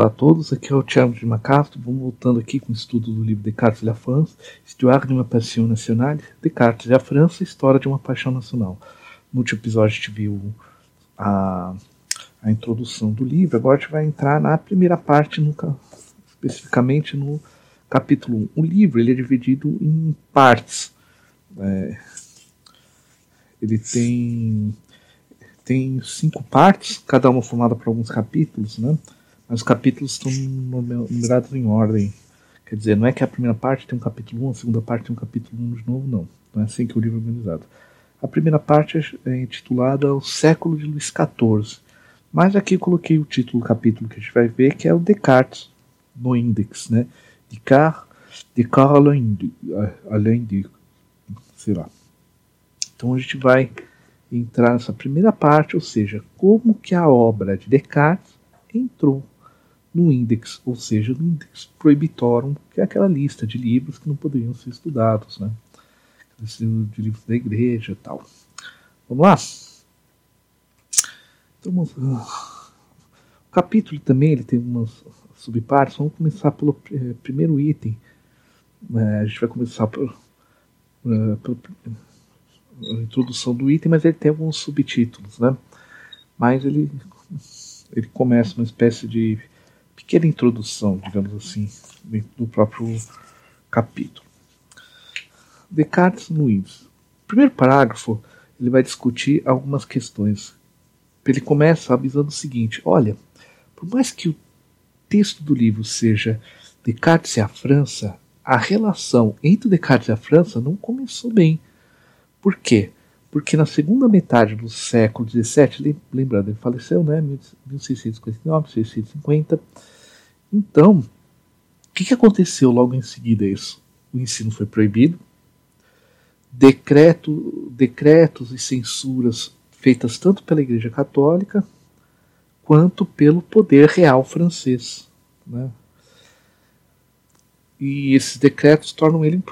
Olá a todos, aqui é o Thiago de Macastro. Vamos voltando aqui com o estudo do livro Descartes e la France, Histoire de uma Passion Nationale, Descartes e a França, História de uma Paixão Nacional. No último episódio a gente viu a, a introdução do livro, agora a gente vai entrar na primeira parte, no, especificamente no capítulo 1. O livro ele é dividido em partes. É, ele tem, tem cinco partes, cada uma formada por alguns capítulos, né? Os capítulos estão numerados em ordem. Quer dizer, não é que a primeira parte tem um capítulo 1, a segunda parte tem um capítulo 1 de novo, não. Não é assim que o livro é organizado. A primeira parte é intitulada O Século de Luís XIV. Mas aqui coloquei o título do capítulo que a gente vai ver, que é o Descartes, no índex, né? Descartes, Descartes além de, além de, sei lá. Então a gente vai entrar nessa primeira parte, ou seja, como que a obra de Descartes entrou no índex, ou seja, no índex prohibitorum, que é aquela lista de livros que não poderiam ser estudados, né? de livros da igreja tal. Vamos lá? Então, o capítulo também ele tem umas subpartes. Vamos começar pelo eh, primeiro item. É, a gente vai começar por, uh, pela introdução do item, mas ele tem alguns subtítulos, né? Mas ele, ele começa uma espécie de pequena introdução, digamos assim, dentro do próprio capítulo. Descartes no índice. Primeiro parágrafo ele vai discutir algumas questões. Ele começa avisando o seguinte: olha, por mais que o texto do livro seja Descartes e a França, a relação entre Descartes e a França não começou bem. Por quê? Porque na segunda metade do século XVII, lembrando, ele faleceu, né, 1659, 1650. Então, o que, que aconteceu logo em seguida isso? O ensino foi proibido, decreto, decretos e censuras feitas tanto pela Igreja Católica quanto pelo poder real francês. Né? E esses decretos tornam ele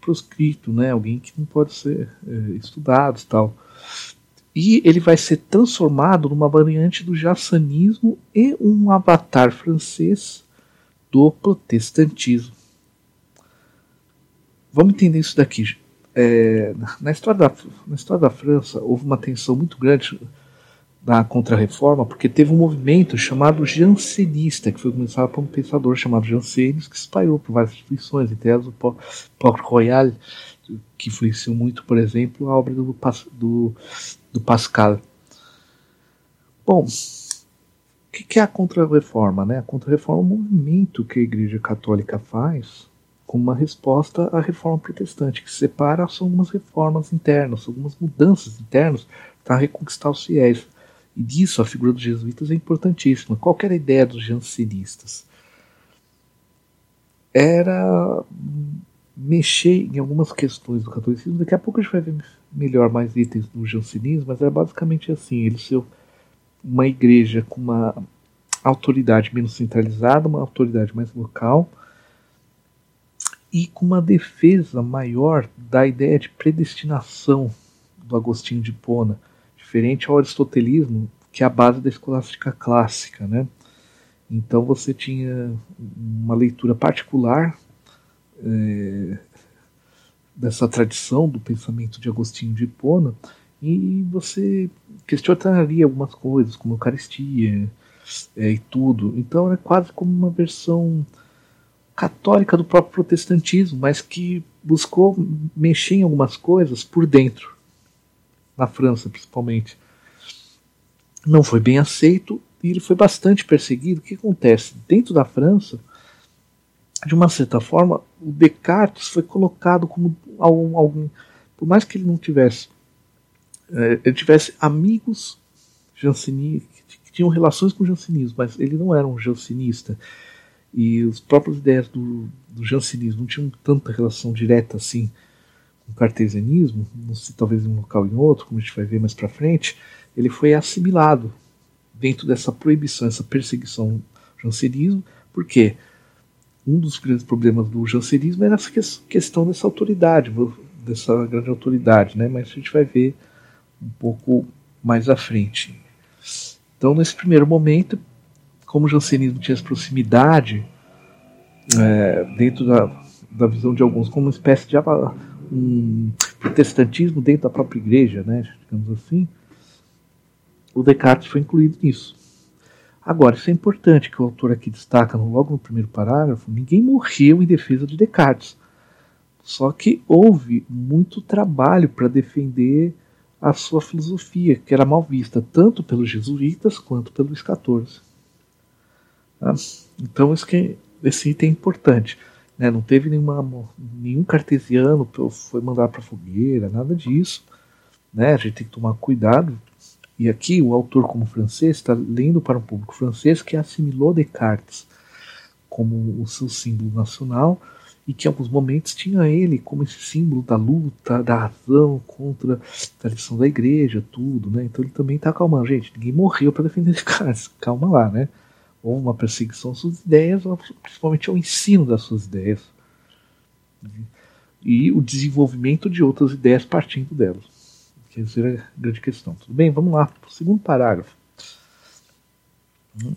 proscrito, né? alguém que não pode ser é, estudado tal. E ele vai ser transformado numa variante do jassanismo e um avatar francês do protestantismo. Vamos entender isso daqui. É, na, história da, na história da França houve uma tensão muito grande da Contra-Reforma, porque teve um movimento chamado jansenista, que foi começado por um pensador chamado Jansenis, que espalhou por várias instituições, entre elas o Port Royal, que influenciou muito, por exemplo, a obra do, do, do Pascal. Bom, o que, é a Contra-Reforma? Né? A Contra-Reforma é um movimento que a Igreja Católica faz como uma resposta à reforma protestante, que separa algumas reformas internas, algumas mudanças internas para reconquistar os fiéis. E disso a figura dos jesuítas é importantíssima. Qual era a ideia dos jansenistas? Era mexer em algumas questões do catolicismo. Daqui a pouco a gente vai ver melhor mais itens do jansenismo, mas era basicamente assim: ele ser uma igreja com uma autoridade menos centralizada, uma autoridade mais local e com uma defesa maior da ideia de predestinação do Agostinho de Pona, diferente ao aristotelismo, que é a base da escolástica clássica, né? Então você tinha uma leitura particular é, dessa tradição do pensamento de Agostinho de Hipona e você questionaria algumas coisas, como a Eucaristia é, e tudo. Então era quase como uma versão católica do próprio protestantismo, mas que buscou mexer em algumas coisas por dentro, na França principalmente. Não foi bem aceito e ele foi bastante perseguido. O que acontece? Dentro da França, de uma certa forma, o Descartes foi colocado como algum, algum por mais que ele não tivesse, é, ele tivesse amigos jansenistas, que tinham relações com o jansenismo, mas ele não era um jansenista. E os próprios ideias do, do jansenismo não tinham tanta relação direta assim com o cartesianismo, não sei, talvez em um local ou em outro, como a gente vai ver mais para frente, ele foi assimilado dentro dessa proibição, essa perseguição jansenismo, porque um dos grandes problemas do jansenismo era essa questão dessa autoridade, dessa grande autoridade, né? mas a gente vai ver um pouco mais à frente. Então, nesse primeiro momento, como o jansenismo tinha essa proximidade é, dentro da, da visão de alguns, como uma espécie de um protestantismo dentro da própria igreja, né, digamos assim, o Descartes foi incluído nisso. Agora, isso é importante que o autor aqui destaca logo no primeiro parágrafo: ninguém morreu em defesa de Descartes. Só que houve muito trabalho para defender a sua filosofia, que era mal vista tanto pelos jesuítas quanto pelos XIV. Tá? Então, isso que, esse item é importante. Né? Não teve nenhuma, nenhum cartesiano foi mandado para fogueira, nada disso. Né? A gente tem que tomar cuidado. E aqui o autor, como francês, está lendo para um público francês que assimilou Descartes como o seu símbolo nacional e que em alguns momentos tinha ele como esse símbolo da luta, da razão contra a tradição da igreja, tudo, né? Então ele também está acalmando, gente, ninguém morreu para defender Descartes, calma lá, né? ou uma perseguição às suas ideias, ou principalmente ao ensino das suas ideias. E o desenvolvimento de outras ideias partindo delas. Que essa é a grande questão. Tudo bem? Vamos lá o segundo parágrafo.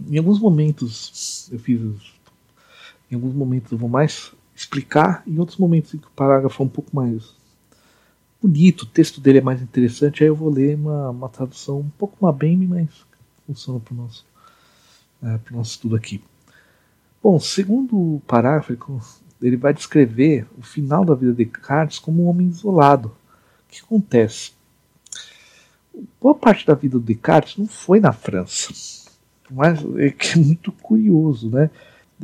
Em alguns momentos eu fiz. Em alguns momentos eu vou mais explicar, em outros momentos em que o parágrafo é um pouco mais bonito, o texto dele é mais interessante, aí eu vou ler uma, uma tradução um pouco uma bem, mas funciona para o nosso é, nosso estudo aqui. Bom, segundo o parágrafo, ele vai descrever o final da vida de Descartes como um homem isolado. O que acontece? Boa parte da vida do Descartes não foi na França, mas é que é muito curioso, né?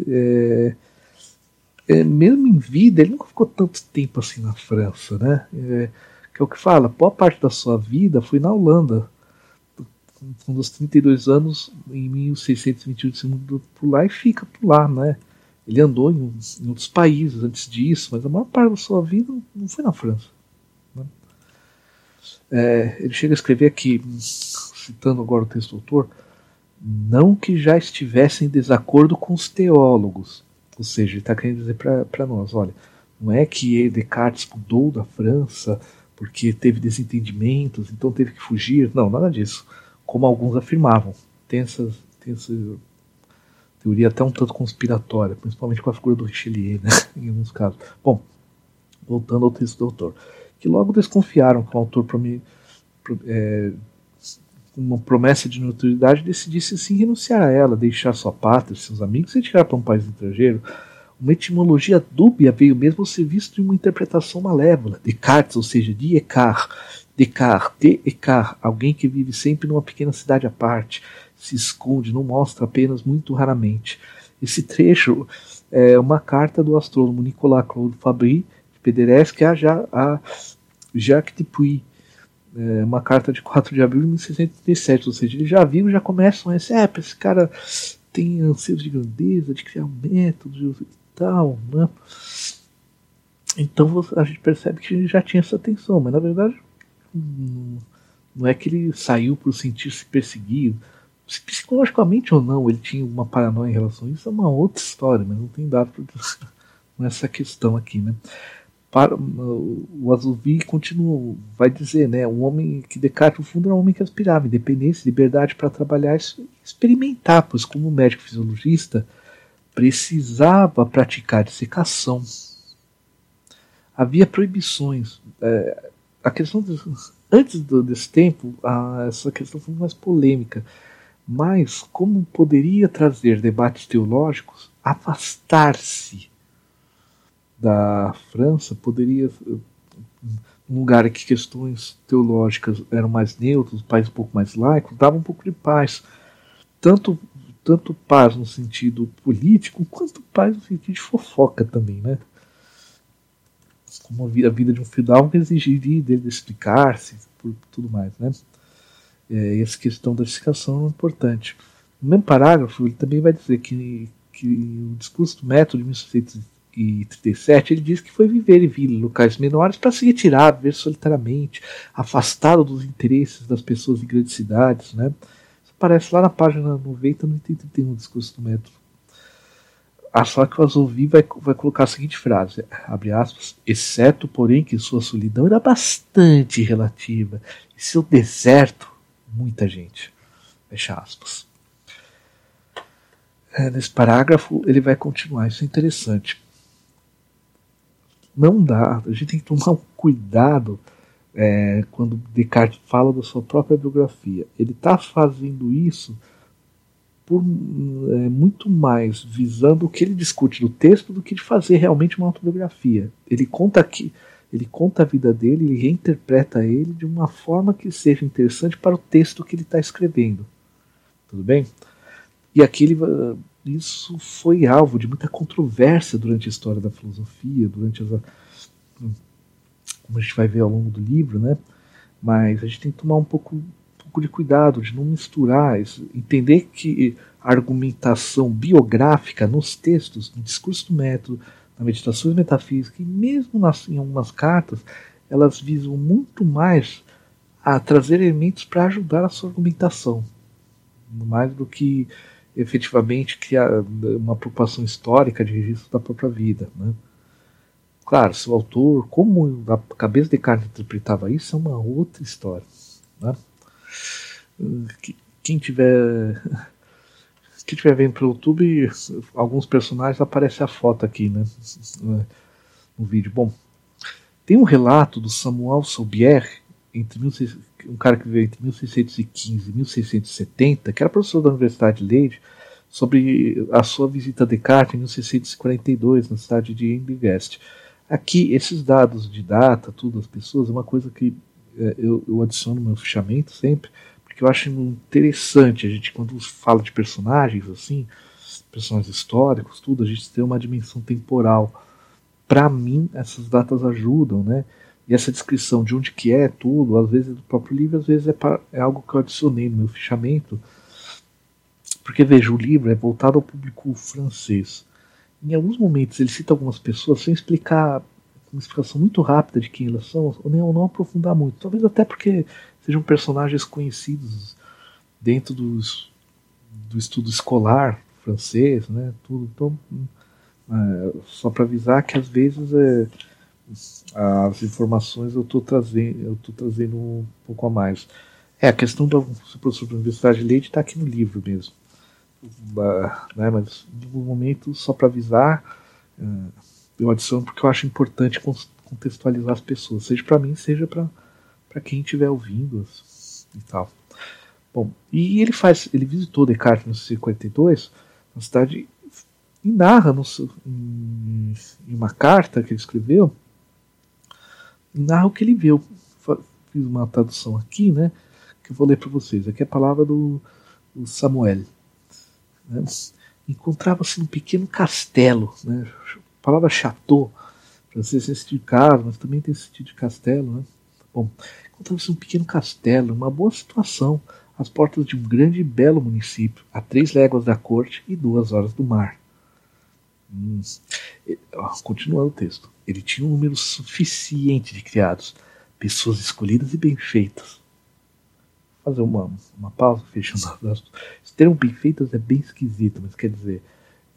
É, é, mesmo em vida, ele nunca ficou tanto tempo assim na França, né? É, que é o que fala, boa parte da sua vida foi na Holanda com os 32 anos, em 1628 se mudou por lá e fica por lá, né? Ele andou em, em, outros países antes disso, mas a maior parte da sua vida não foi na França. É, ele chega a escrever aqui, citando agora o texto do autor, não que já estivesse em desacordo com os teólogos. Ou seja, ele está querendo dizer para nós: olha, não é que Descartes mudou da França porque teve desentendimentos, então teve que fugir. Não, nada disso como alguns afirmavam. Tem tem essa teoria até um tanto conspiratória, principalmente com a figura do Richelieu, né, em alguns casos. Bom, voltando ao texto do autor, que logo desconfiaram que o autor é, uma promessa de neutralidade decidisse sim renunciar a ela, deixar sua pátria, seus amigos e tirar para um país estrangeiro. Uma etimologia dúbia veio mesmo ser visto em uma interpretação malévola. Descartes, ou seja, de Eckhart, Descartes, Descartes, alguém que vive sempre numa pequena cidade à parte, se esconde, não mostra apenas muito raramente. Esse trecho é uma carta do astrônomo Nicolas Claude Fabry de Pederesque a, a Jacques Dupuy, é uma carta de 4 de abril de 1637, ou seja, ele já viu, já começam dizer, é, esse cara tem anseios de grandeza, de criar um método e tal, né? Então a gente percebe que ele já tinha essa atenção, mas na verdade não é que ele saiu por sentir-se perseguido. Se psicologicamente ou não ele tinha uma paranoia em relação a isso, é uma outra história, mas não tem dado nessa questão aqui, né? Para, o Azuvi continua, vai dizer, né? Um homem que Descartes, no fundo, era um homem que aspirava independência, liberdade para trabalhar e experimentar, pois, como médico fisiologista, precisava praticar dissecação. Havia proibições. É, a questão de, antes do, desse tempo, a, essa questão foi mais polêmica. Mas como poderia trazer debates teológicos, afastar-se da França poderia um lugar que questões teológicas eram mais neutras, um país um pouco mais laico, dava um pouco de paz. Tanto, tanto paz no sentido político, quanto paz no sentido de fofoca também, né? como a vida de um fidalgo exigiria dele explicar-se por tudo mais, né? É, essa questão da explicação é importante. No mesmo parágrafo, ele também vai dizer que, que o discurso do método de 1637 ele diz que foi viver em vila, em locais menores, para se retirar, viver solitariamente, afastado dos interesses das pessoas em grandes cidades. Né? Isso aparece lá na página 90, no item 31 do discurso do método a só que o Azovi vai, vai colocar a seguinte frase, abre aspas, exceto, porém, que sua solidão era bastante relativa, e seu deserto, muita gente. Fecha aspas. é, nesse parágrafo ele vai continuar. Isso é interessante. Não dá, a gente tem que tomar um cuidado é, quando Descartes fala da sua própria biografia. Ele está fazendo isso por é, muito mais visando o que ele discute no texto do que de fazer realmente uma autobiografia. Ele conta aqui, ele conta a vida dele, ele reinterpreta ele de uma forma que seja interessante para o texto que ele está escrevendo. Tudo bem? E aqui ele, isso foi alvo de muita controvérsia durante a história da filosofia, durante as, como a gente vai ver ao longo do livro, né? Mas a gente tem que tomar um pouco, um pouco de cuidado de não misturar isso, entender que a argumentação biográfica nos textos, no discurso do método, na meditação metafísica e mesmo nas, em algumas cartas, elas visam muito mais a trazer elementos para ajudar a sua argumentação, mais do que efetivamente criar uma preocupação histórica de registro da própria vida. Né? Claro, se o autor, como a cabeça de Descartes interpretava isso, é uma outra história. Né? Quem tiver quem estiver vendo pelo YouTube, alguns personagens aparece a foto aqui, né? No vídeo. Bom, tem um relato do Samuel Saubier, entre um cara que veio entre 1615 e 1670, que era professor da Universidade de Leide, sobre a sua visita a Descartes em 1642, na cidade de Embigeste. Aqui, esses dados de data, tudo, as pessoas, é uma coisa que é, eu, eu adiciono no meu fichamento sempre, porque eu acho interessante a gente, quando fala de personagens assim, personagens históricos, tudo, a gente tem uma dimensão temporal. Para mim, essas datas ajudam, né? E essa descrição de onde que é tudo, às vezes é do próprio livro, às vezes é, pra, é algo que eu adicionei no meu fichamento, porque veja, o livro é voltado ao público francês em alguns momentos ele cita algumas pessoas sem explicar uma explicação muito rápida de quem elas são, ou nem, ou não aprofundar muito. Talvez até porque sejam personagens conhecidos dentro dos, do estudo escolar francês, né? Tudo. Então, é, só para avisar que às vezes é, as informações eu estou trazendo, eu tô trazendo um pouco a mais. É, a questão do professor da Universidade de Leite está aqui no livro mesmo né, mas no momento, só para avisar, uh, eu adiciono porque eu acho importante contextualizar as pessoas, seja para mim, seja para quem estiver ouvindo e tal. Bom, e ele faz, ele visitou Descartes no 52, na cidade, e narra no, em, em, uma carta que ele escreveu, narra o que ele viu. Fiz uma tradução aqui, né, que eu vou ler para vocês. Aqui é a palavra do, do Samuel né, encontrava-se num pequeno castelo. Né, a palavra chateau, francês tem sentido de casa, mas também tem sentido de castelo. Né. Bom, encontrava-se um pequeno castelo, uma boa situação, às portas de um grande e belo município, a três léguas da corte e duas horas do mar. Hum. Continuando o texto. Ele tinha um número suficiente de criados, pessoas escolhidas e bem feitas, fazer uma, uma pausa, fechando as Esse termo bem feitas é bem esquisito, mas quer dizer,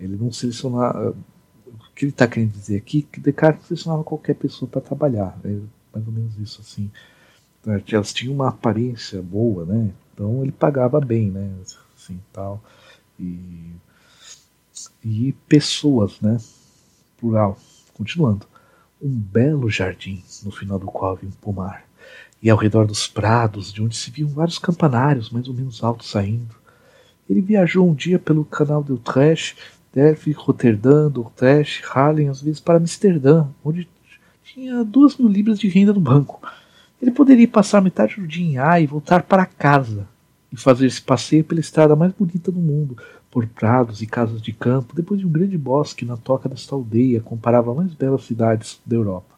ele não selecionava. O que ele está querendo dizer aqui que Descartes selecionava qualquer pessoa para trabalhar. É mais ou menos isso assim. Elas tinham uma aparência boa, né? Então ele pagava bem, né? Assim, tal. E, e pessoas, né? Plural. Continuando. Um belo jardim, no final do qual havia um pomar e ao redor dos prados, de onde se viam vários campanários mais ou menos altos saindo. Ele viajou um dia pelo canal de Utrecht, Delphi, Roterdã, Utrecht, Haarlem, às vezes para Amsterdã, onde tinha duas mil libras de renda no banco. Ele poderia passar metade do dia em A e voltar para casa e fazer esse passeio pela estrada mais bonita do mundo, por prados e casas de campo, depois de um grande bosque na toca desta aldeia, comparava a mais belas cidades da Europa.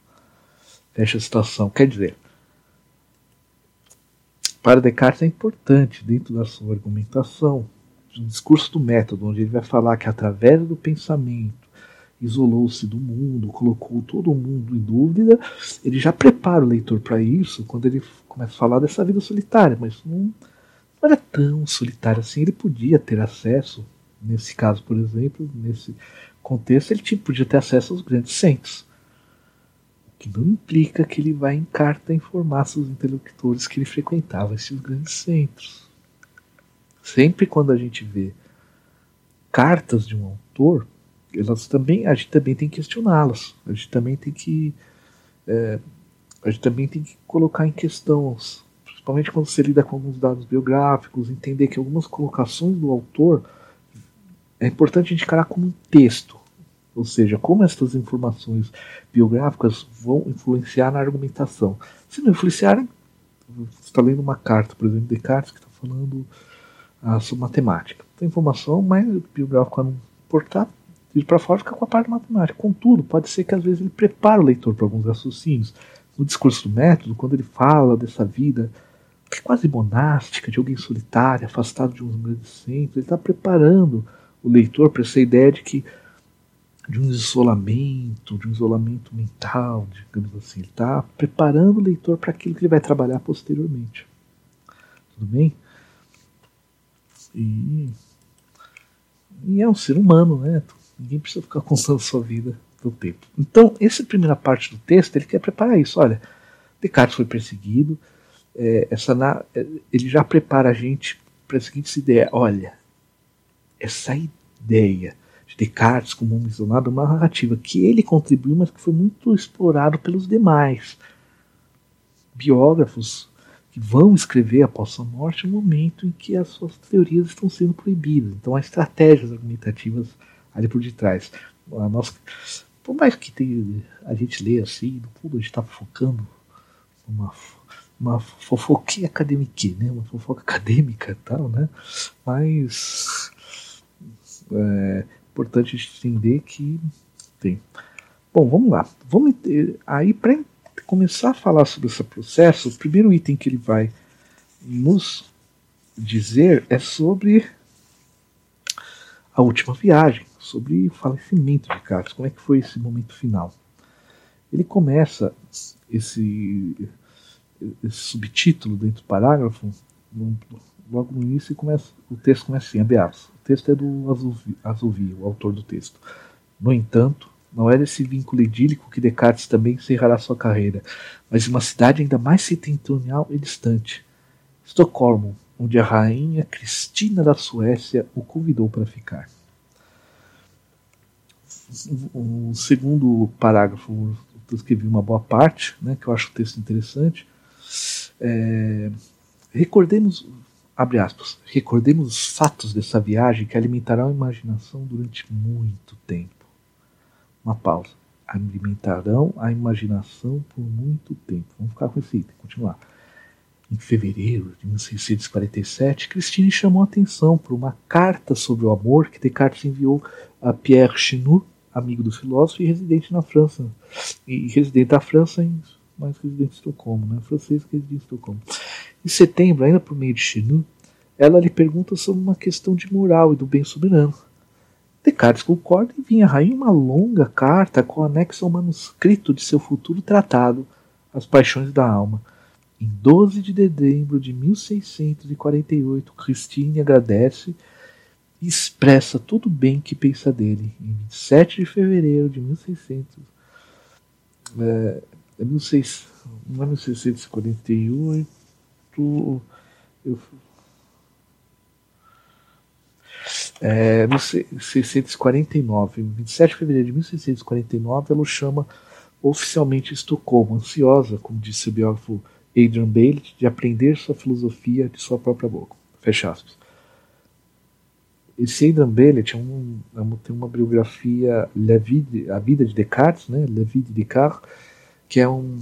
Fecha a citação. Quer dizer, para Descartes é importante, dentro da sua argumentação, no discurso do método, onde ele vai falar que através do pensamento isolou-se do mundo, colocou todo mundo em dúvida, ele já prepara o leitor para isso quando ele começa a falar dessa vida solitária, mas não, não era tão solitário assim, ele podia ter acesso, nesse caso, por exemplo, nesse contexto, ele tinha, podia ter acesso aos grandes centros que não implica que ele vai em carta informar seus interlocutores que ele frequentava esses grandes centros. Sempre quando a gente vê cartas de um autor, elas também, a gente também tem que questioná-las. A gente também tem que é, a gente também tem que colocar em questão, principalmente quando você lida com alguns dados biográficos, entender que algumas colocações do autor é importante encarar como um texto. Ou seja, como essas informações biográficas vão influenciar na argumentação. Se não influenciarem, você está lendo uma carta, por exemplo, Descartes, que está falando ah, sobre matemática. Tem informação, mas o biográfico não importar, ir para fora fica com a parte matemática. Contudo, pode ser que às vezes ele prepare o leitor para alguns raciocínios. No discurso do método, quando ele fala dessa vida quase monástica, de alguém solitário, afastado de uns grandes centros, ele está preparando o leitor para essa ideia de que de um isolamento, de um isolamento mental, digamos assim. Ele está preparando o leitor para aquilo que ele vai trabalhar posteriormente. Tudo bem? E, e é um ser humano, né? Ninguém precisa ficar contando sua vida do tempo. Então, essa primeira parte do texto, ele quer preparar isso. Olha, Descartes foi perseguido, é, essa, é, ele já prepara a gente para a seguinte ideia: olha, essa ideia de Descartes como um isolado é uma narrativa que ele contribuiu, mas que foi muito explorado pelos demais biógrafos que vão escrever após sua morte no momento em que as suas teorias estão sendo proibidas. Então há estratégias argumentativas ali por detrás. A nossa, por mais que tenha, a gente lê assim, no fundo a gente está focando uma uma fofoquinha acadêmica, né? Uma fofoca acadêmica e tal, né? Mas é importante entender que tem. Bom, vamos lá. Vamos aí para começar a falar sobre esse processo, o primeiro item que ele vai nos dizer é sobre a última viagem sobre o falecimento de Carlos, como é que foi esse momento final. Ele começa esse, esse subtítulo dentro do parágrafo, logo no início começa, o texto começa assim, abraço. O texto é do Azuvi, o autor do texto. No entanto, não era esse vínculo idílico que Descartes também encerrará sua carreira, mas uma cidade ainda mais setentrional e distante. Estocolmo, onde a rainha Cristina da Suécia o convidou para ficar um segundo parágrafo, eu escrevi uma boa parte, né, que eu acho o texto interessante. É, recordemos, abre aspas, recordemos os fatos dessa viagem que alimentarão a imaginação durante muito tempo. Uma pausa. Alimentarão a imaginação por muito tempo. Vamos ficar com esse item, continuar. Em fevereiro de 1647, Christine chamou a atenção por uma carta sobre o amor que Descartes enviou a Pierre Chenu, amigo do filósofo e residente na França. E residente da França, em, mas residente em Estocolmo, né? francês que reside em Estocolmo. Em setembro, ainda por meio de Chenu, ela lhe pergunta sobre uma questão de moral e do bem soberano. Descartes concorda e vinha a rainha uma longa carta com anexo ao manuscrito de seu futuro tratado, As Paixões da Alma. Em 12 de dezembro de 1648, Christine agradece e expressa todo o bem que pensa dele. Em 27 de fevereiro de 1600, é, é 16, não é 1648, eu, é, 1649, 27 de fevereiro de 1649, ela o chama oficialmente Estocolmo, ansiosa, como disse o biógrafo Adrian Bailey, de aprender sua filosofia de sua própria boca. Fecha aspas. Esse Aidan Bellet é um, é tem uma biografia, La Vie, A Vida de Descartes, né? La de Descartes, que é, um,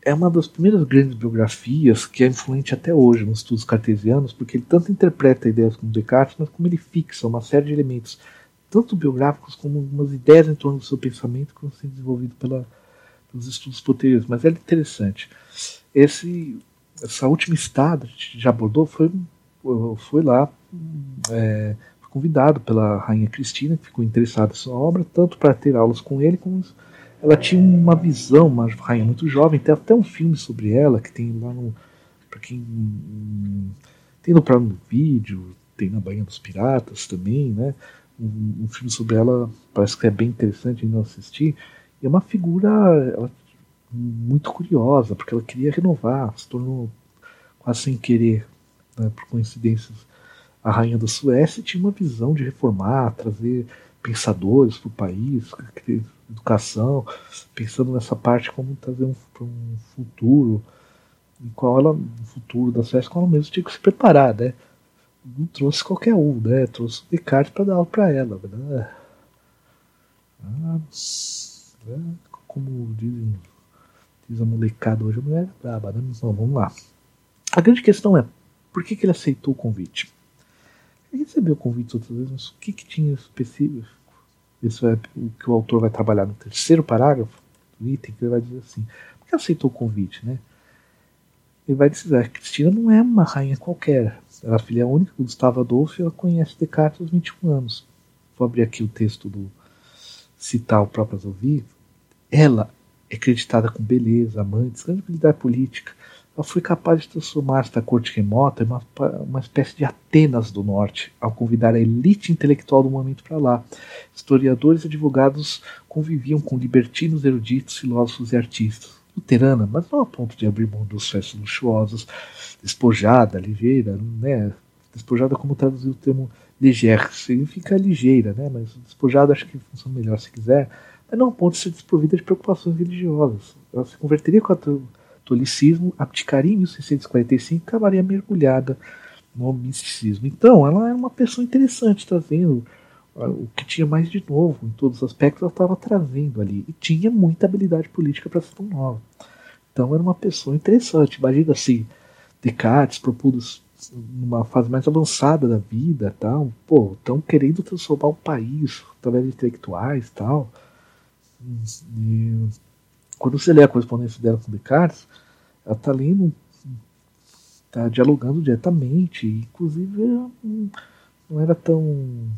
é uma das primeiras grandes biografias que é influente até hoje nos estudos cartesianos, porque ele tanto interpreta ideias como Descartes, mas como ele fixa uma série de elementos, tanto biográficos como algumas ideias em torno do seu pensamento que vão ser desenvolvidos pela, pelos estudos posteriores. Mas é interessante. Esse, essa última estada, gente já abordou, foi, foi lá é, convidado pela rainha Cristina, que ficou interessada em sua obra, tanto para ter aulas com ele, como ela tinha uma visão, uma rainha muito jovem, tem até um filme sobre ela que tem lá no. para quem. tem no Prime Vídeo, tem na Baía dos Piratas também, né? Um, um, filme sobre ela parece que é bem interessante ainda assistir. E é uma figura ela, muito curiosa, porque ela queria renovar, se tornou quase sem querer, né, por coincidências a rainha da Suécia tinha uma visão de reformar, trazer pensadores para o país, educação, pensando nessa parte como trazer um, um futuro em qual ela, no futuro da Suécia, qual ela mesmo tinha que se preparar, né? Não trouxe qualquer um, né? Trouxe o Descartes para dar aula para ela, né? Ah, é, como dizem, diz a molecada hoje, a mulher é braba, né? Então, vamos lá. A grande questão é, por que, que ele aceitou o convite? Ele recebeu o convite outras vezes, mas o que, que tinha específico? Isso é o que o autor vai trabalhar no terceiro parágrafo do item, que ele vai dizer assim, por que aceitou o convite, né? Ele vai dizer, a Cristina não é uma rainha qualquer, ela é filha única do Gustavo Adolfo e ela conhece Descartes aos 21 anos. Vou abrir aqui o texto do citar o próprio Azovi. Ela é acreditada com beleza, amantes, grande habilidade política, ela foi capaz de transformar esta corte remota em uma, uma espécie de Atenas do Norte, ao convidar a elite intelectual do momento para lá. Historiadores e advogados conviviam com libertinos, eruditos, filósofos e artistas. Luterana, mas não a ponto de abrir mão dos festas luxuosas, despojada, ligeira, né? Despojada como traduzir o termo ligeira, significa ligeira, né? Mas despojada acho que funciona melhor se quiser, mas não a ponto de ser desprovida de preocupações religiosas. Ela se converteria com a catolicismo, abdicaria em 1645 e acabaria mergulhada no misticismo. Então, ela era uma pessoa interessante, trazendo o que tinha mais de novo em todos os aspectos, ela estava trazendo ali. E tinha muita habilidade política para ser tão nova. Então, era uma pessoa interessante. Imagina assim, Descartes, propôs numa fase mais avançada da vida, tal, pô, estão querendo transformar o país através de intelectuais, tal. E, quando você lê a correspondência dela com Descartes, ela está lendo, está dialogando diretamente, inclusive não era tão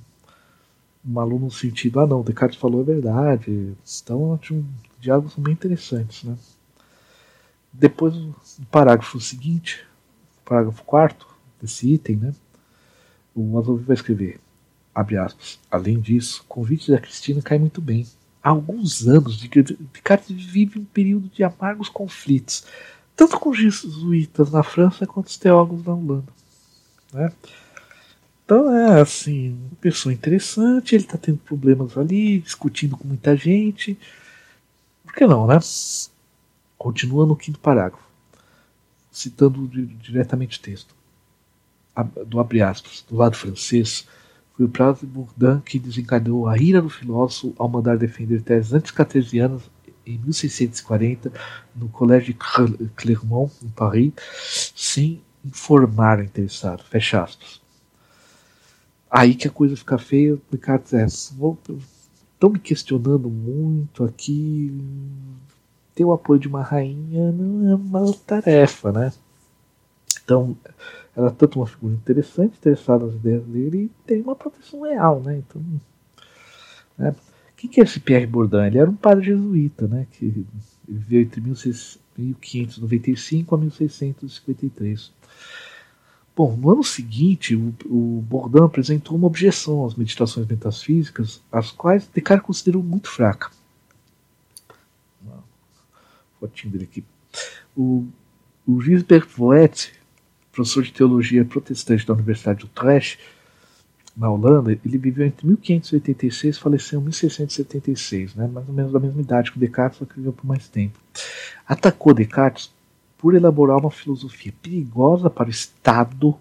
aluno no sentido, ah não, Descartes falou a verdade. Então tinha um diálogos bem interessantes. Né? Depois, no parágrafo seguinte, parágrafo quarto desse item, né, o Azovi vai escrever, abre aspas, além disso, o convite da Cristina cai muito bem há alguns anos Descartes vive um período de amargos conflitos, tanto com os jesuítas na França quanto os teólogos na Holanda. Né? Então é assim, uma pessoa interessante, ele está tendo problemas ali, discutindo com muita gente. Por que não, né? Continua no quinto parágrafo, citando diretamente o texto. Do abre aspas, do lado francês, foi o prazo de Bourdain que desencadeou a ira do filósofo ao mandar defender teses anticartesianas em 1640 no Colégio de Clermont, em Paris, sem informar o interessado. Fecha aspas. Aí que a coisa fica feia, Descartes é, estão me questionando muito aqui. Ter o apoio de uma rainha não é uma tarefa, né? Então, ela é tanto uma figura interessante, interessada nas ideias dele, e tem uma proteção real, né? Então, né? Quem que é esse Pierre Bourdain? Ele era um padre jesuíta, né? Que viveu entre 1595 a 1653. Bom, no ano seguinte, o, o apresentou uma objeção às meditações metafísicas, as quais Descartes considerou muito fraca. Fotinho dele aqui. O, o Gisbert Voet professor de teologia protestante da Universidade de Utrecht, na Holanda, ele viveu entre 1586 e faleceu em 1676, né, mais ou menos da mesma idade que Descartes, só que viveu por mais tempo. Atacou Descartes por elaborar uma filosofia perigosa para o Estado,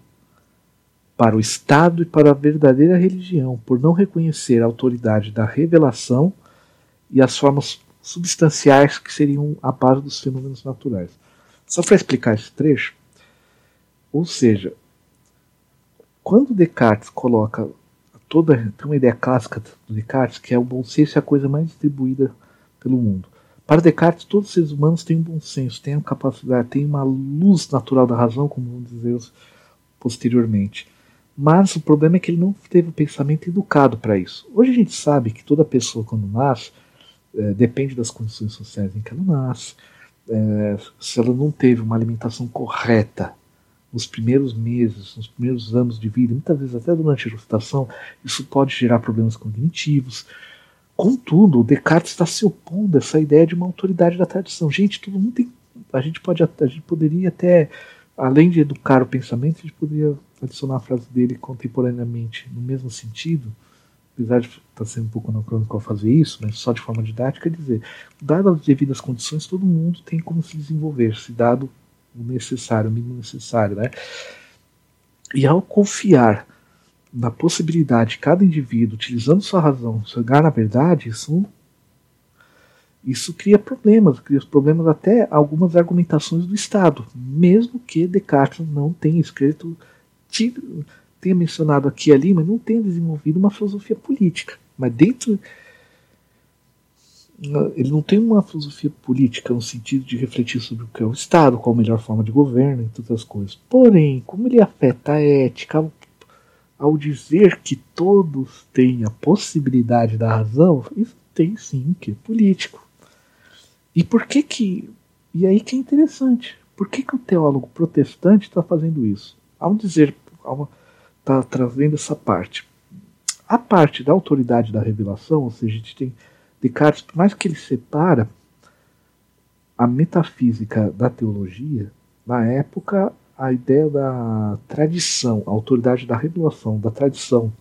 para o Estado e para a verdadeira religião, por não reconhecer a autoridade da revelação e as formas substanciais que seriam a base dos fenômenos naturais. Só para explicar esse trecho, ou seja, quando Descartes coloca toda tem uma ideia clássica do Descartes que é o bom senso é a coisa mais distribuída pelo mundo. Para Descartes, todos os seres humanos têm um bom senso, têm a capacidade, têm uma luz natural da razão, como vamos dizer posteriormente. Mas o problema é que ele não teve o pensamento educado para isso. Hoje a gente sabe que toda pessoa, quando nasce, é, depende das condições sociais em que ela nasce. É, se ela não teve uma alimentação correta nos primeiros meses, nos primeiros anos de vida, muitas vezes até durante a gestação, isso pode gerar problemas cognitivos. Contudo, Descartes está se opondo a essa ideia de uma autoridade da tradição. Gente, todo mundo tem. A gente, pode, a gente poderia até, além de educar o pensamento, a gente poderia adicionar a frase dele contemporaneamente no mesmo sentido, apesar de estar tá sendo um pouco anacrônico ao fazer isso, mas só de forma didática, dizer, dadas as devidas condições, todo mundo tem como se desenvolver, se dado o necessário, o mínimo necessário, né? E ao confiar na possibilidade de cada indivíduo, utilizando sua razão, chegar na verdade, isso, isso cria problemas, cria problemas até algumas argumentações do Estado, mesmo que Descartes não tenha escrito, tenha mencionado aqui e ali, mas não tenha desenvolvido uma filosofia política. Mas dentro. Ele não tem uma filosofia política no sentido de refletir sobre o que é o Estado, qual a melhor forma de governo e todas as coisas. Porém, como ele afeta a ética, ao dizer que todos têm a possibilidade da razão, isso tem sim que político. E por que que. E aí que é interessante. Por que, que o teólogo protestante está fazendo isso? Ao dizer. Está trazendo essa parte. A parte da autoridade da revelação, ou seja, a gente tem Descartes, por mais que ele separa a metafísica da teologia, na época a ideia da tradição, a autoridade da revelação, da tradição.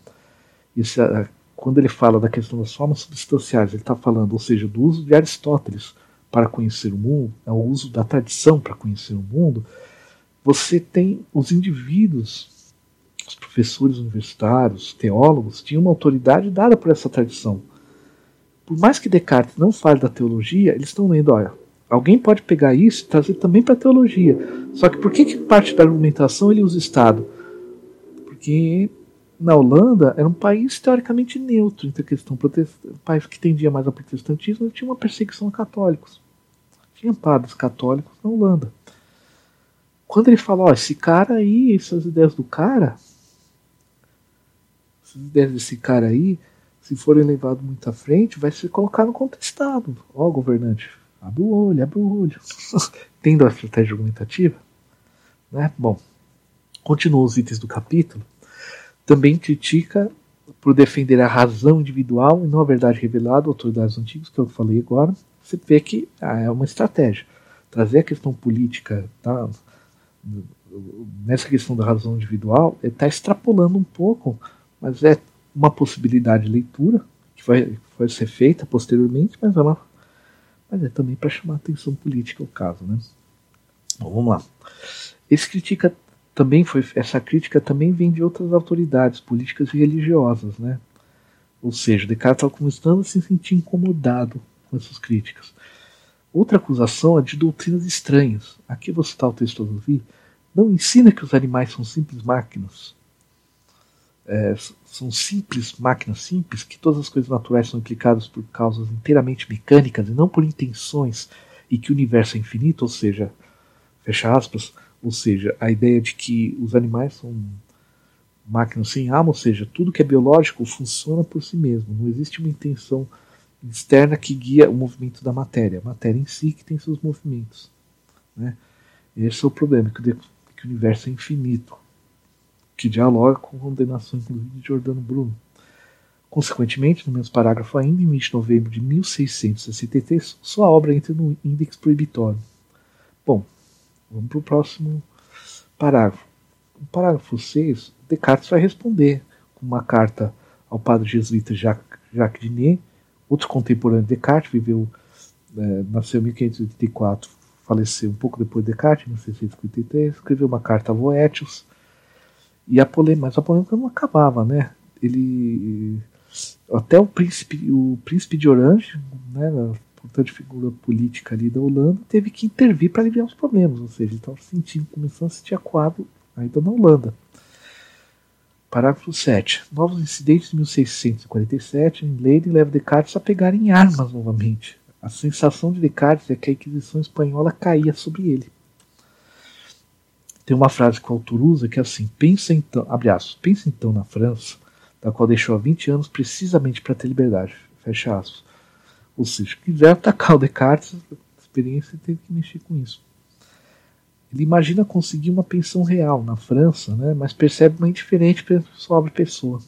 Isso, é, quando ele fala da questão das formas substanciais, ele está falando, ou seja, do uso de Aristóteles para conhecer o mundo, é o uso da tradição para conhecer o mundo. Você tem os indivíduos, os professores universitários, teólogos, tinham uma autoridade dada por essa tradição. Por mais que Descartes não fale da teologia, eles estão lendo, olha, Alguém pode pegar isso e trazer também para a teologia. Só que por que, que parte da argumentação ele usa Estado? Porque na Holanda era um país teoricamente neutro entre a questão protestante, um país que tendia mais ao protestantismo e tinha uma perseguição a católicos. Tinha padres católicos na Holanda. Quando ele fala, ó, esse cara aí, essas ideias do cara, essas ideias desse cara aí, se forem levadas muito à frente, vai ser colocado contra o Estado. Ó, governante, Abre o olho, abre o olho. Tendo a estratégia argumentativa. Né? Bom, continua os itens do capítulo. Também critica por defender a razão individual e não a verdade revelada, autoridades antigas, que eu falei agora. Você vê que ah, é uma estratégia. Trazer a questão política tá, nessa questão da razão individual, está extrapolando um pouco, mas é uma possibilidade de leitura que vai, vai ser feita posteriormente, mas é mas é também para chamar atenção política o caso, né? Vamos lá. Esse critica também foi essa crítica também vem de outras autoridades políticas e religiosas, né? Ou seja, Descartes estava começando a se sentir incomodado com essas críticas. Outra acusação é de doutrinas estranhas. Aqui vou citar o texto do Vi. Não ensina que os animais são simples máquinas, é, são simples máquinas simples, que todas as coisas naturais são implicadas por causas inteiramente mecânicas e não por intenções, e que o universo é infinito, ou seja, fecha aspas, ou seja, a ideia de que os animais são máquinas sem alma, ou seja, tudo que é biológico funciona por si mesmo, não existe uma intenção externa que guia o movimento da matéria, a matéria em si que tem seus movimentos. Né? Esse é o problema, que o universo é infinito que dialoga com condenação, inclusive, de Giordano Bruno. Consequentemente, no mesmo parágrafo ainda, em 20 de novembro de 1663, sua obra entra no Índex Proibitório. Bom, vamos para o próximo parágrafo. No parágrafo 6, Descartes vai responder com uma carta ao padre jesuíta Jacques, Jacques Diné, outro contemporâneo de Descartes, viveu, é, nasceu em 1584, faleceu um pouco depois de Descartes, em 1653, escreveu uma carta a Boétius, e a polêmica, mas a polêmica não acabava, né? Ele até o príncipe, o príncipe de Orange, né, importante figura política ali da Holanda, teve que intervir para aliviar os problemas, ou seja, ele estava sentindo, começando a se sentir acuado ainda na Holanda. Parágrafo 7. Novos incidentes de 1647 em Leiden leva Descartes a pegar em armas novamente. A sensação de Descartes é que a Inquisição espanhola caía sobre ele. Tem uma frase que o autor usa que é assim: pensa então, abre aspas, pensa então na França, da qual deixou há 20 anos precisamente para ter liberdade. Fecha aspas. Ou seja, quiser atacar o Descartes, a experiência teve que mexer com isso. Ele imagina conseguir uma pensão real na França, né, mas percebe uma indiferente sobre pessoa.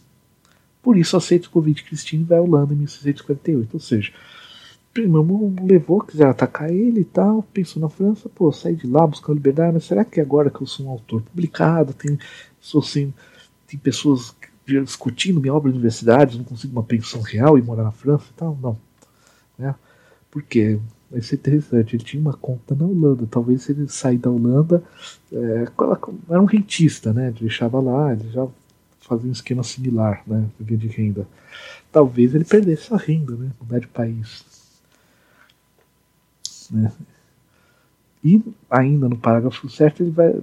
Por isso aceita o convite cristino e vai à Holanda em 1648. Ou seja, meu irmão levou, quiser atacar ele e tal, pensou na França, pô, saí de lá buscando liberdade, mas será que agora que eu sou um autor publicado, tem, sou assim, tem pessoas discutindo minha obra em universidades, não consigo uma pensão real e morar na França e tal? Não. Né? Por quê? Vai ser interessante. Ele tinha uma conta na Holanda. Talvez se ele sair da Holanda, é, era um rentista, né? Ele deixava lá, ele já fazia um esquema similar, né? De renda. Talvez ele perdesse a renda, né? Mudar de país. Né? E ainda no parágrafo certo ele vai.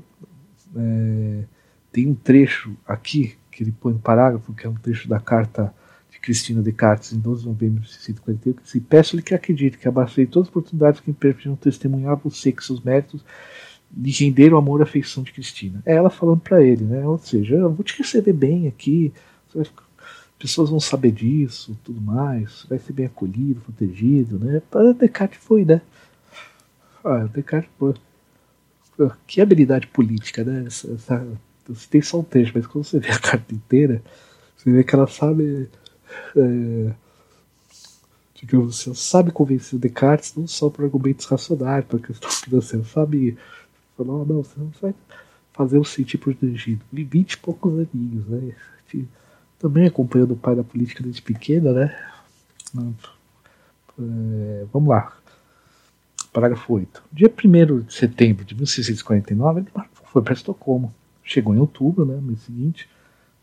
É, tem um trecho aqui que ele põe no parágrafo, que é um trecho da carta de Cristina Descartes, em 12 de novembro de 1641, que diz: Peço-lhe que acredite que abracei todas as oportunidades que me permitiram testemunhar você que seus méritos lhe renderam amor e afeição de Cristina. É ela falando para ele, né? Ou seja, eu vou te receber bem aqui, vai, pessoas vão saber disso, tudo mais, vai ser bem acolhido, protegido, né? Para Descartes foi, né? Ah, Descartes foi. Que habilidade política, né? Essa, essa, você tem só um trecho, mas quando você vê a carta inteira, você vê que ela sabe. É, digamos sabe convencer o Descartes não só por argumentos racionais, por questão financeira, sabe Falou, não, você não vai fazer o sentir protegido. E vinte e poucos aninhos, né? Também acompanhando o pai da política desde pequena, né? É, vamos lá. Parágrafo 8. Dia 1 de setembro de 1649, ele foi para Estocolmo. Chegou em outubro, né, mês seguinte.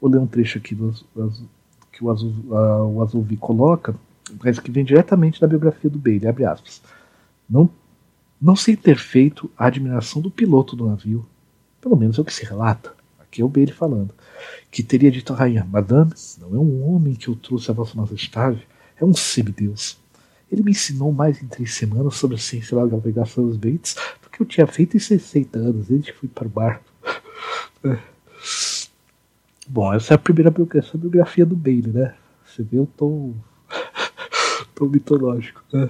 Vou ler um trecho aqui do, do que o Azul, uh, o Azulvi coloca, mas que vem diretamente da biografia do Bailey, abre aspas. Não não sei ter feito a admiração do piloto do navio, pelo menos é o que se relata, aqui é o Bailey falando, que teria dito à rainha, Madame, não é um homem que eu trouxe a vossa majestade, é um semideus. Ele me ensinou mais em três semanas sobre a ciência da navegação dos Bates do que eu tinha feito em 60 anos, desde que fui para o bar. É. Bom, essa é a primeira biografia, biografia do Bailey, né? Você vê o tom, tom mitológico, né?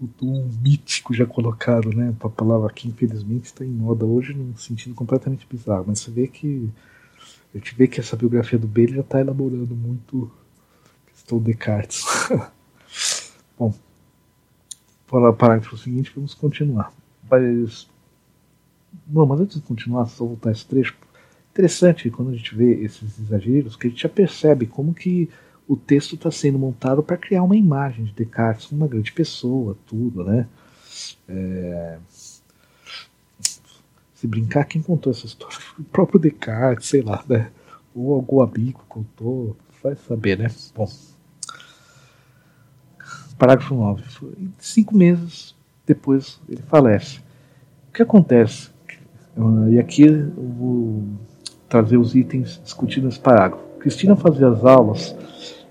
o tom mítico já colocado, né? A palavra que infelizmente está em moda hoje num sentido completamente bizarro. Mas você vê que a gente vê que essa biografia do Bailey já está elaborando muito questão Descartes. Bom, para o parágrafo seguinte, vamos continuar. Mas, não, mas antes de continuar, só voltar esse trecho. Interessante quando a gente vê esses exageros, que a gente já percebe como que o texto está sendo montado para criar uma imagem de Descartes como uma grande pessoa, tudo, né? É... Se brincar, quem contou essa história o próprio Descartes, sei lá, né? Ou algum amigo contou, vai saber, né? Bom. Parágrafo 9. Cinco meses depois ele falece. O que acontece? E aqui eu vou trazer os itens discutidos nesse parágrafo. Cristina fazia as aulas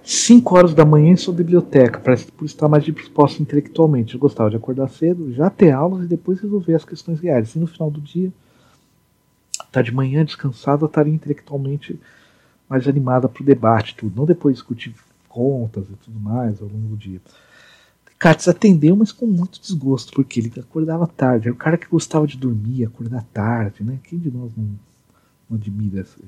5 horas da manhã em sua biblioteca, para por estar mais disposto intelectualmente. Eu gostava de acordar cedo, já ter aulas e depois resolver as questões reais. E no final do dia, estar de manhã descansada, estaria intelectualmente mais animada para o debate, tudo. Não depois discutir contas e tudo mais ao longo do dia. Descartes atendeu, mas com muito desgosto, porque ele acordava tarde. Era o cara que gostava de dormir, acordar tarde, né? Quem de nós não, não admira essa,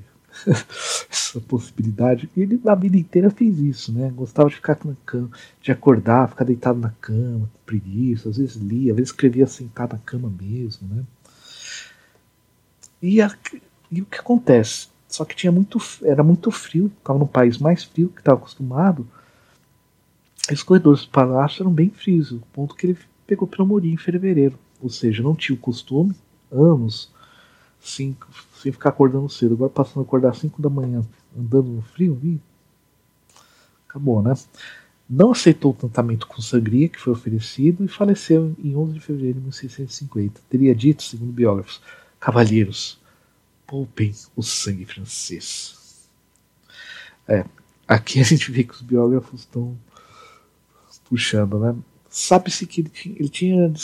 essa possibilidade. Ele na vida inteira fez isso, né? Gostava de ficar na cama, de acordar, ficar deitado na cama, com preguiça, às vezes lia, às vezes escrevia sentado na cama mesmo, né? E, a, e o que acontece? Só que tinha muito, era muito frio, estava num país mais frio que estava acostumado. Os corredores do palácio eram bem frios, o ponto que ele pegou pneumonia em fevereiro, ou seja, não tinha o costume, anos, sem ficar acordando cedo. Agora passando a acordar às 5 da manhã, andando no frio, vi? acabou, né? Não aceitou o tratamento com sangria que foi oferecido e faleceu em 11 de fevereiro de 1650. Teria dito, segundo biógrafos, cavalheiros, poupem o sangue francês. É, aqui a gente vê que os biógrafos estão puxando, né? Sabe-se que ele tinha, ele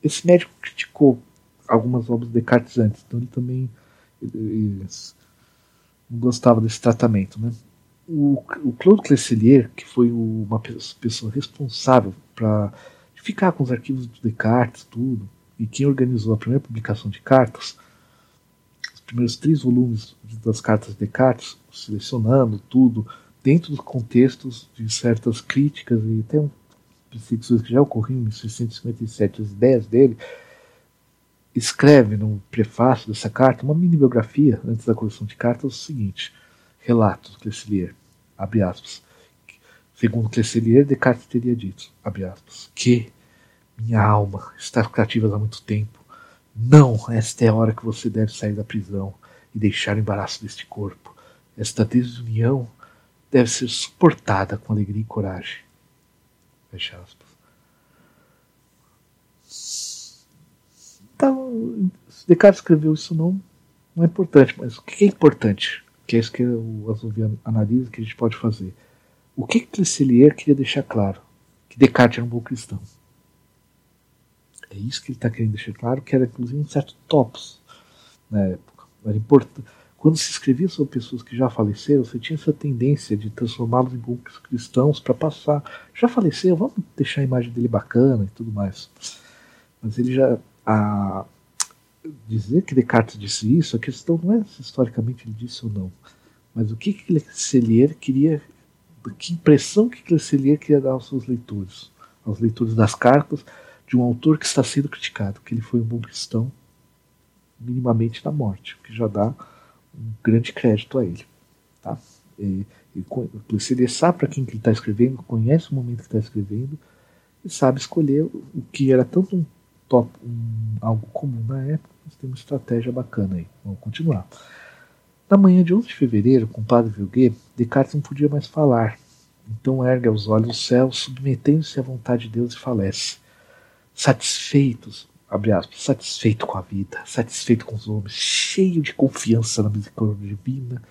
Esse médico criticou algumas obras de Descartes antes, então ele também ele, não gostava desse tratamento. Né? O, o Claude Clesselier, que foi uma pessoa responsável para ficar com os arquivos do Descartes, tudo, e quem organizou a primeira publicação de cartas, os primeiros três volumes das cartas de Descartes, selecionando tudo, dentro dos contextos de certas críticas e até perseguições que já ocorriam em 1657, as ideias dele, escreve no prefácio dessa carta uma mini biografia, antes da correção de cartas, o seguinte: relatos Clecilier, abre aspas. Segundo Clecilier, Descartes teria dito, abre aspas, que minha alma está cativa há muito tempo. Não, esta é a hora que você deve sair da prisão e deixar o embaraço deste corpo. Esta desunião deve ser suportada com alegria e coragem. Fecha aspas. Então, Descartes escreveu isso não, não é importante, mas o que é importante? Que é isso que o Azuviano analisa que a gente pode fazer. O que Clecelier queria deixar claro? Que Descartes era um bom cristão. É isso que ele está querendo deixar claro, que era inclusive um certo topos na época. Era importante. Quando se escrevia sobre pessoas que já faleceram, você tinha essa tendência de transformá-los em bons cristãos para passar. Já faleceu, vamos deixar a imagem dele bacana e tudo mais. Mas ele já a dizer que Descartes disse isso, a questão não é se historicamente ele disse ou não, mas o que que Clecelier queria, que impressão que Clecelier queria dar aos seus leitores, aos leitores das cartas de um autor que está sendo criticado, que ele foi um bom cristão, minimamente na morte, o que já dá um grande crédito a ele. Tá? E, e, Clecelier sabe para quem que está escrevendo, conhece o momento que está escrevendo, e sabe escolher o que era tanto um top, um, algo comum na época, mas tem uma estratégia bacana aí. Vamos continuar. Na manhã de 11 de fevereiro, com o padre Vilguet, Descartes não podia mais falar. Então ergue aos olhos o céu, submetendo-se à vontade de Deus e falece. Satisfeitos, abre aspas, satisfeito com a vida, satisfeito com os homens, cheio de confiança na misericórdia divina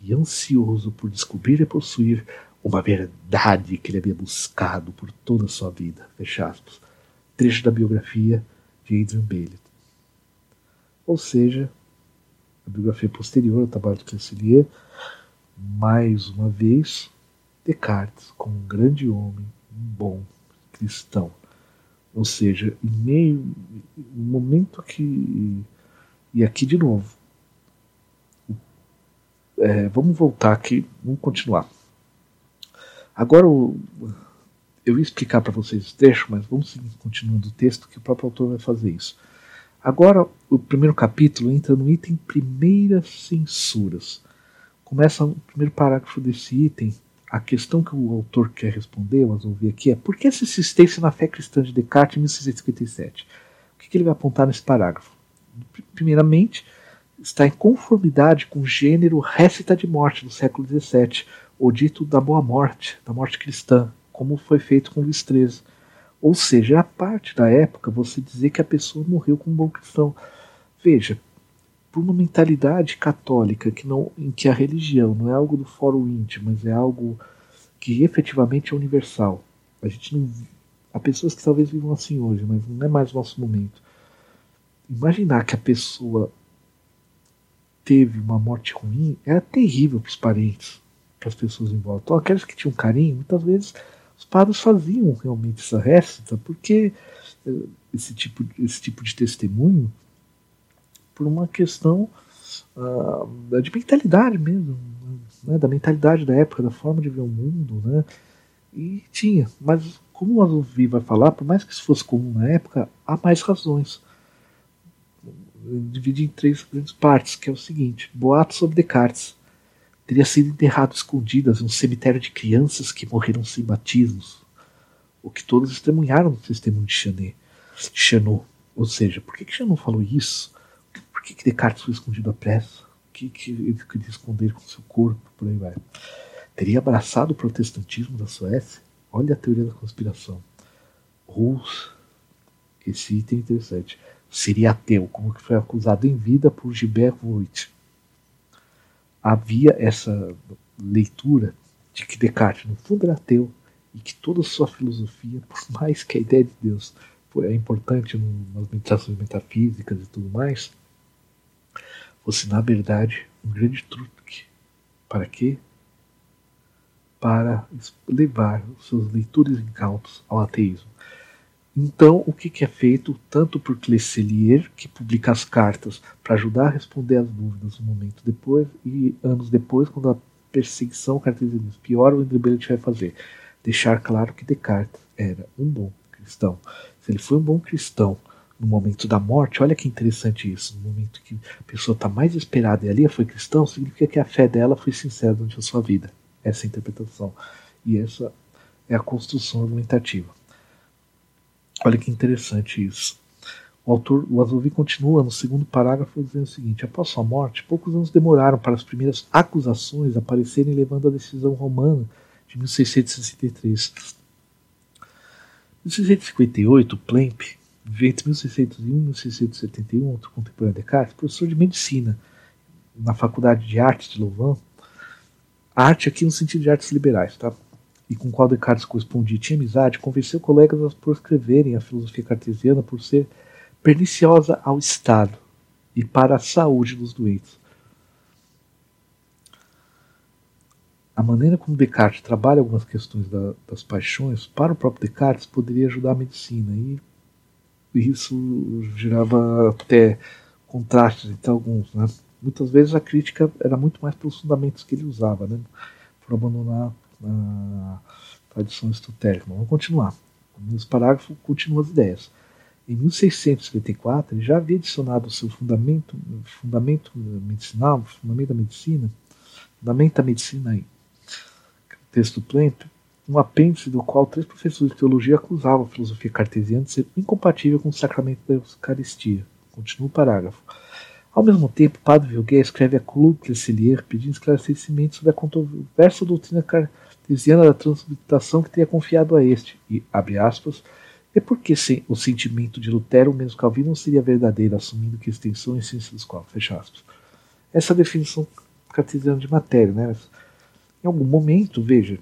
e ansioso por descobrir e possuir uma verdade que ele havia buscado por toda a sua vida. Fecha aspas trecho da biografia de Adrian Bailey. Ou seja, a biografia posterior ao trabalho de Cancelier, mais uma vez, Descartes como um grande homem, um bom cristão. Ou seja, em meio, momento que. E aqui de novo. É, vamos voltar aqui, vamos continuar. Agora o, eu ia explicar para vocês o trecho, mas vamos seguir continuando o texto, que o próprio autor vai fazer isso. Agora, o primeiro capítulo entra no item Primeiras Censuras. Começa o primeiro parágrafo desse item. A questão que o autor quer responder, mas ouvir aqui, é por que essa insistência na fé cristã de Descartes em 1657? O que, que ele vai apontar nesse parágrafo? Primeiramente, está em conformidade com o gênero récita de morte do século XVII, o dito da boa morte, da morte cristã, como foi feito com Luís XIII. Ou seja, a parte da época você dizer que a pessoa morreu como um bom cristão. Veja, por uma mentalidade católica que não, em que a religião não é algo do fórum íntimo, mas é algo que efetivamente é universal. A gente não há pessoas que talvez vivam assim hoje, mas não é mais o nosso momento. Imaginar que a pessoa teve uma morte ruim era terrível para os parentes, para as pessoas em volta. Então, aqueles que tinham carinho, muitas vezes os padres faziam realmente essa récita porque eh, esse tipo, esse tipo de testemunho por uma questão uh, de mentalidade mesmo, né, da mentalidade da época, da forma de ver o mundo, né, e tinha, mas como o Azuvi vai falar, por mais que isso fosse comum na época, há mais razões. Divide em três grandes partes, que é o seguinte: boatos sobre Descartes teria sido enterrado escondidas em um cemitério de crianças que morreram sem batismos, o que todos testemunharam no testemunho de Chanot. Ou seja, por que, que Chanot falou isso? Que, que Descartes foi escondido à pressa? O que, que ele queria esconder com seu corpo? Por aí vai. Teria abraçado o protestantismo da Suécia? Olha a teoria da conspiração. Ou, esse item é interessante, seria ateu, como que foi acusado em vida por Gilbert Voigt havia essa leitura de que Descartes, no fundo, era ateu e que toda a sua filosofia, por mais que a ideia de Deus é importante nas meditações metafísicas e tudo mais, fosse, na verdade, um grande truque. Para quê? Para levar os seus leitores incautos ao ateísmo. Então, o que, que é feito tanto por Clecelier, que publica as cartas para ajudar a responder às dúvidas um momento depois, e anos depois, quando a perseguição cartesianista pior, o André vai fazer. deixar claro que Descartes era um bom cristão. Se ele foi um bom cristão no momento da morte, olha que interessante isso, no momento que a pessoa está mais esperada e ali foi cristão, significa que a fé dela foi sincera durante a sua vida. Essa é a interpretação. E essa é a construção argumentativa. Olha que interessante isso. O autor, o Azovi continua no segundo parágrafo dizendo o seguinte: após sua morte, poucos anos demoraram para as primeiras acusações aparecerem levando a decisão romana de 1663. Em 1658, Plemp, entre 1601 e 1671, outro contemporâneo de Descartes, professor de medicina na Faculdade de Artes de Louvain, arte aqui no sentido de artes liberais, tá? e com o qual Descartes correspondia tinha amizade, convenceu colegas a proscreverem a filosofia cartesiana por ser perniciosa ao Estado e para a saúde dos doentes. A maneira como Descartes trabalha algumas questões da, das paixões, para o próprio Descartes, poderia ajudar a medicina. E isso gerava até contrastes entre alguns. Né? Muitas vezes a crítica era muito mais pelos fundamentos que ele usava, né? por abandonar a tradição aristotélica. Vamos continuar. Nesse parágrafo continuam as ideias. Em 1654, ele já havia adicionado o seu fundamento, fundamento medicinal, fundamento da medicina, fundamento da medicina aí, é texto plento, um apêndice do qual três professores de teologia acusavam a filosofia cartesiana de ser incompatível com o sacramento da Eucaristia. Continua o parágrafo. Ao mesmo tempo, Padre Vilguet escreve a Clecelier pedindo esclarecimentos sobre a controversa doutrina cartesiana da transubstanciação que teria confiado a este, e, abre aspas, é porque se, o sentimento de Lutero, mesmo Calvino, não seria verdadeiro, assumindo que extensão é essência dos corpos. Fecha aspas. Essa definição cartesiana de matéria. Né? Em algum momento, veja,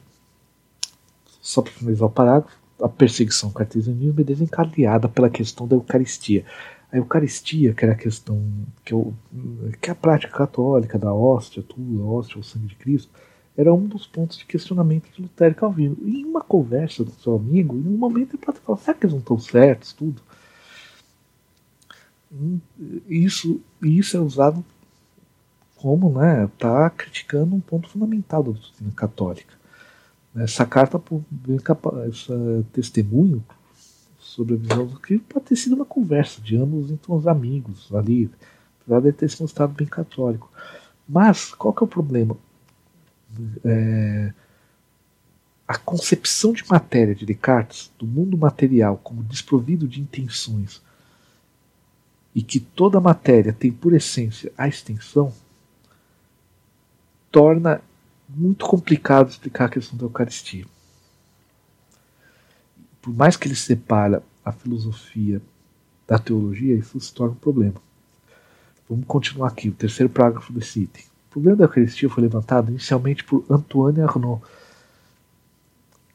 só para finalizar o parágrafo, a perseguição cartesianismo é desencadeada pela questão da Eucaristia. A Eucaristia, que era a questão, que, eu, que é a prática católica da hóstia, tudo, a hóstia, o sangue de Cristo, era um dos pontos de questionamento de Lutero e Calvino. E em uma conversa com seu amigo, em um momento ele pode falar, será que eles não estão certos, tudo? Isso, isso é usado como, né, tá criticando um ponto fundamental da doutrina católica. Essa carta, esse testemunho sobre a visão do Cristo pode ter sido uma conversa de ambos entre uns amigos ali, apesar de ter se mostrado bem católico. Mas, qual que é o problema? é, a concepção de matéria de Descartes, do mundo material como desprovido de intenções, e que toda matéria tem por essência a extensão, torna muito complicado explicar a questão da Eucaristia. Por mais que ele separa a filosofia da teologia, isso se torna um problema. Vamos continuar aqui, o terceiro parágrafo desse item. O problema da Eucaristia foi levantado inicialmente por Antoine Arnaud,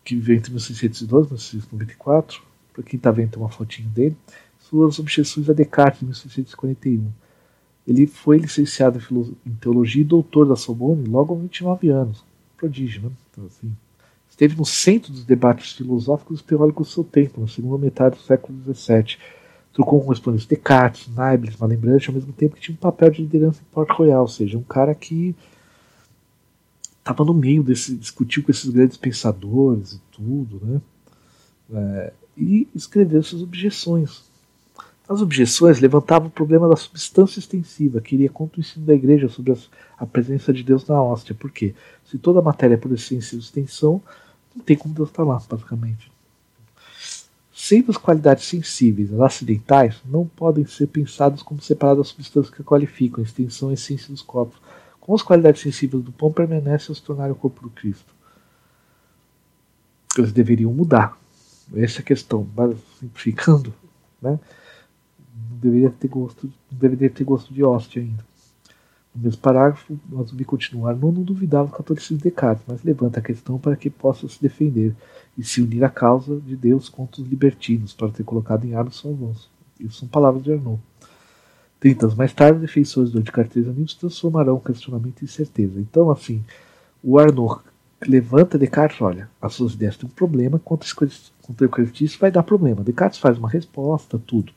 que viveu entre 1612 e 1694. Para quem está vendo, tem uma fotinho dele. Suas objeções a Descartes, em 1641. Ele foi licenciado em teologia e doutor da Sorbonne logo aos 29 anos. Prodígio, né? Então, assim, esteve no centro dos debates filosóficos e teóricos do seu tempo, na segunda metade do século XVII trocou com correspondentes Descartes, Leibniz, Malembranche, ao mesmo tempo que tinha um papel de liderança em Port Royal, ou seja, um cara que estava no meio desse, discutiu com esses grandes pensadores e tudo, né? É, e escreveu suas objeções. As objeções levantavam o problema da substância extensiva, que iria contra o ensino da igreja sobre a presença de Deus na hóstia. Por quê? Se toda a matéria é por essência e extensão, não tem como Deus estar lá, basicamente. Sendo as qualidades sensíveis as acidentais, não podem ser pensadas como separadas das substâncias que qualificam a extensão e essência dos corpos. Como as qualidades sensíveis do pão permanecem ao se tornar o corpo do Cristo. Eles deveriam mudar. Essa é a questão. Simplificando, né? Deveria ter gosto, deveria ter gosto de hóstia ainda. No mesmo parágrafo, nós vamos continuar. Não, duvidava o catolicismo de Descartes, mas levanta a questão para que possa se defender e se unir à causa de Deus contra os libertinos, para ter colocado em armas seu avanço. Isso são palavras de Arnaud. Trinta anos mais tarde, defensores do anticartesianismo transformarão o questionamento em certeza. Então, assim, o Arnaud levanta Descartes, olha, as suas ideias têm um problema, contra, contra o Eucaristia vai dar problema. Descartes faz uma resposta, tudo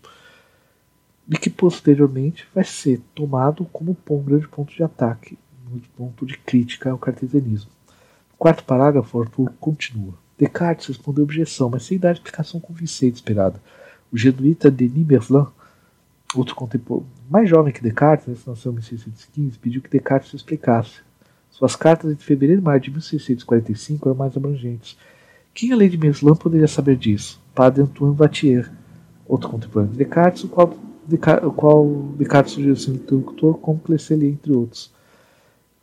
e que posteriormente vai ser tomado como um grande ponto de ataque, um ponto de crítica ao cartesianismo. Quarto parágrafo, Arthur continua. Descartes respondeu objeção, mas sem dar explicação convincente esperada. O jesuíta Denis Merlin, outro contemporâneo, mais jovem que Descartes, né, nasceu em 1615, pediu que Descartes se explicasse. Suas cartas entre fevereiro e maio de 1645 eram mais abrangentes. Quem além de Merlin poderia saber disso? Padre Antoine Vatier, outro contemporâneo de Descartes, o qual, o qual Descartes sugeriu ser interlocutor Clecelier, entre outros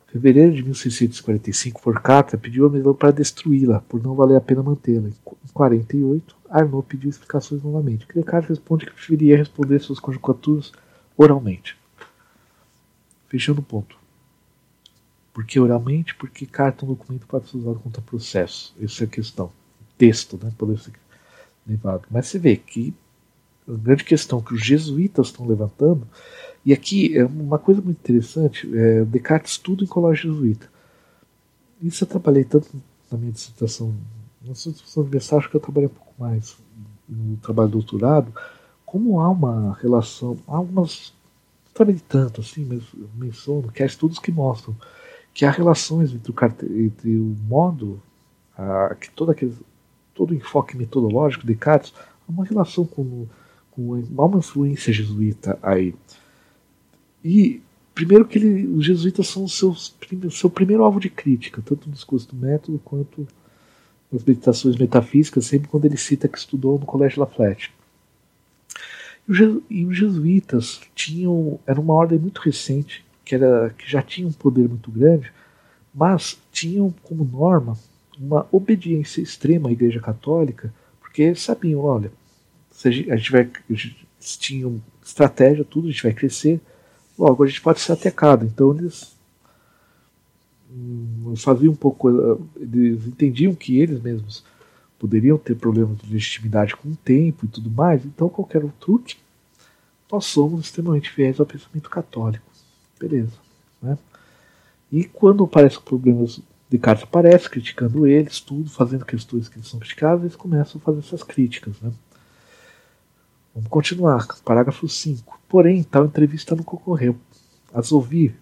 fevereiro de 1645, por carta, pediu a Melão para destruí-la, por não valer a pena mantê-la. Em 48, Arnaud pediu explicações novamente. Descartes responde que preferia responder suas conjecturas oralmente. Fechando o ponto. Por que oralmente? Porque carta é um documento pode ser usado contra processo. Essa é a questão. O texto, né? Poder ser levado. Mas você vê que grande questão que os jesuítas estão levantando e aqui é uma coisa muito interessante, é, Descartes estuda em colégio jesuíta. Isso eu trabalhei tanto na minha dissertação, na dissertação universal, acho que eu trabalhei um pouco mais no trabalho do doutorado, como há uma relação, há algumas, não trabalhei tanto assim, mas menciono que há estudos que mostram que há relações entre o, entre o modo, a, que todo, aquele, todo o enfoque metodológico de Descartes, há uma relação com, com há uma influência jesuíta aí. E, primeiro, que ele, os jesuítas são o seu, seu primeiro alvo de crítica, tanto no discurso do método quanto nas meditações metafísicas, sempre quando ele cita que estudou no Colégio Lafayette. E os jesuítas tinham, era uma ordem muito recente, que, era, que já tinha um poder muito grande, mas tinham como norma uma obediência extrema à Igreja Católica, porque sabiam, olha, a gente, a gente tinham estratégia, tudo, a gente vai crescer, logo a gente pode ser atacado. Então eles hum, faziam um pouco, eles entendiam que eles mesmos poderiam ter problemas de legitimidade com o tempo e tudo mais. Então qualquer um truque, nós somos extremamente fiéis ao pensamento católico, beleza? Né? E quando aparecem problemas Descartes aparece criticando eles, tudo, fazendo questões que eles são criticadas, eles começam a fazer essas críticas. Né? Vamos continuar. Parágrafo 5. Porém, tal entrevista não ocorreu. As ouvir,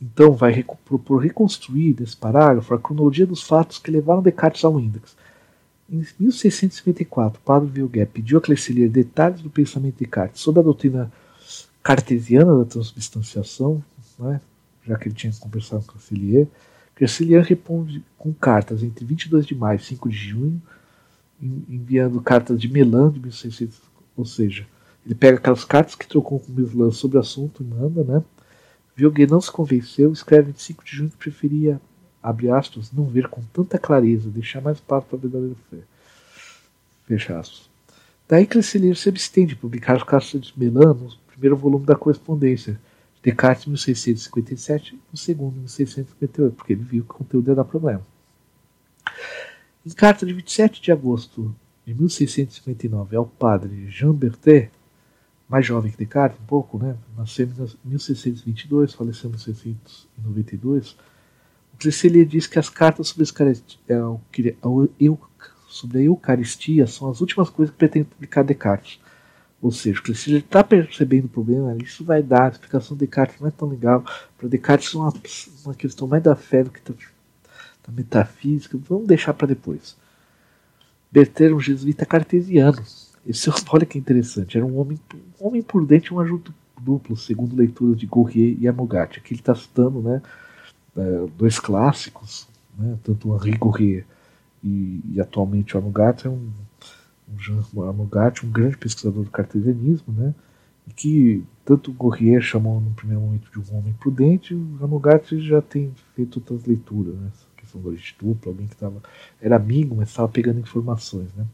então, vai propor reconstruir nesse parágrafo a cronologia dos fatos que levaram Descartes ao índex. Em 1654, Padre Vilguet pediu a Clecelier detalhes do pensamento de Descartes sobre a doutrina cartesiana da transubstanciação, né, já que ele tinha conversado com Clecelier. Clecelier responde com cartas entre 22 de maio e 5 de junho, enviando cartas de Melan de 1600 ou seja, ele pega aquelas cartas que trocou com o Mislan sobre o assunto e manda, né? Vilguet não se convenceu, escreve em 5 de junho que preferia, abre aspas, não ver com tanta clareza, deixar mais espaço para a verdadeira fé. Fecha aspas. Daí Clecelier se abstém de publicar as cartas de Melan no primeiro volume da correspondência, Descartes 1657 e o segundo 1658, porque ele viu que o conteúdo ia dar problema. Em carta de 27 de agosto de 1659 ao padre Jean Berthet, mais jovem que Descartes, um pouco, né? nasceu em 1622, faleceu em 1692. O Clecelier diz que as cartas sobre, é, sobre a Eucaristia são as últimas coisas que pretende publicar Descartes. Ou seja, o Clecelier está percebendo o problema, isso vai dar, a explicação de Descartes não é tão legal. Para Descartes é uma, uma questão mais da fé do que da, da metafísica, vamos deixar para depois. Bertrand jesuíta cartesiano. Esse, olha que interessante, era um homem, um homem prudente e um ajudo duplo, segundo leituras de Gourrier e Amogat. Aqui ele está citando né, é, dois clássicos, né, tanto o Henri Gourrier e, e, atualmente o Amogat é um, um Jean Amogat, um grande pesquisador do cartesianismo, né, e que tanto Gourrier chamou no primeiro momento de um homem prudente, o Amogat já tem feito outras leituras, né, fundador de estupro, alguém que tava, era amigo, mas estava pegando informações. Né?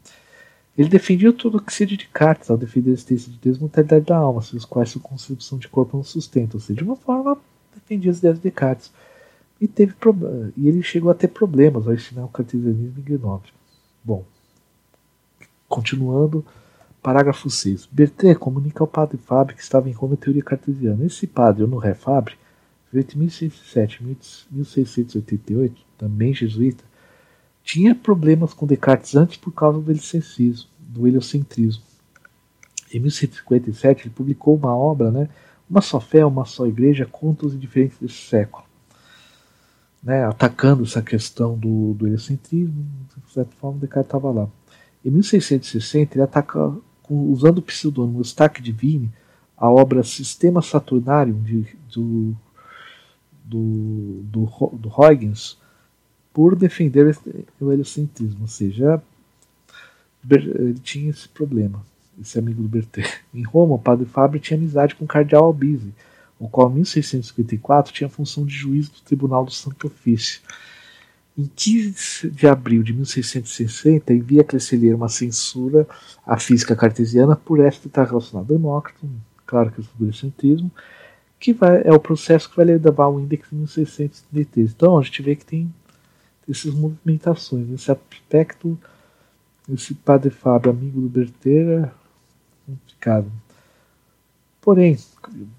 Ele defendia tudo o que se de Descartes ao defender a existência de Deus e mortalidade da alma, sem os quais sua concepção de corpo não sustenta, ou seja, de uma forma defendia as ideias de Descartes. E, teve e ele chegou a ter problemas ao ensinar o cartesianismo Grenoble. Bom, continuando, parágrafo 6. Bertrand comunica ao padre Fabre que estava em Roma a teoria cartesiana. Esse padre, Honoré Fabre, entre 1607 e 1688, também jesuíta, tinha problemas com Descartes antes por causa do helicentismo, do heliocentrismo. Em 1657 ele publicou uma obra, né, Uma só fé, uma só igreja, contos diferentes desse século. né, atacando essa questão do, do heliocentrismo, de certa forma, Descartes estava lá. Em 1660, ele ataca, usando o pseudônimo Stack Divine, a obra Sistema Saturnarium de, do, do, do, do Huygens por defender o heliocentrismo, ou seja, ele tinha esse problema, esse amigo do Berthet. Em Roma, o padre Fábio tinha amizade com o cardeal Albise, o qual em 1654 tinha a função de juiz do Tribunal do Santo Ofício. Em 15 de abril de 1660, envia a Clecelier uma censura à física cartesiana por esta estar relacionada ao Demócrito, claro que é o heliocentrismo, que vai, é o processo que vai levar o índice em 1633. Então a gente vê que tem essas movimentações, esse aspecto, esse padre Fábio, amigo do Berteira, complicado. Porém,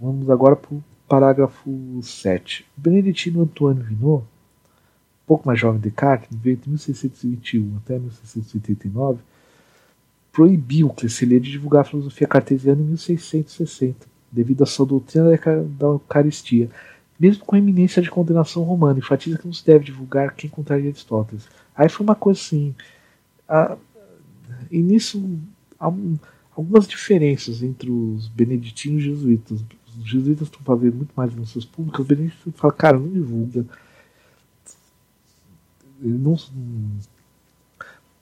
vamos agora para o parágrafo 7. Beneditino Antônio Vinot, um pouco mais jovem de Descartes, veio de 1621 até 1689, proibiu Clecelier de divulgar a filosofia cartesiana em 1660 devido à sua doutrina da Eucaristia, mesmo com a iminência de condenação romana, enfatiza que não se deve divulgar quem contraria Aristóteles. Aí foi uma coisa assim. A, e nisso há um, algumas diferenças entre os beneditinos e os jesuítas. Os jesuítas estão fazendo muito mais seus públicos, os beneditinos falam, cara, não divulga. Ele não,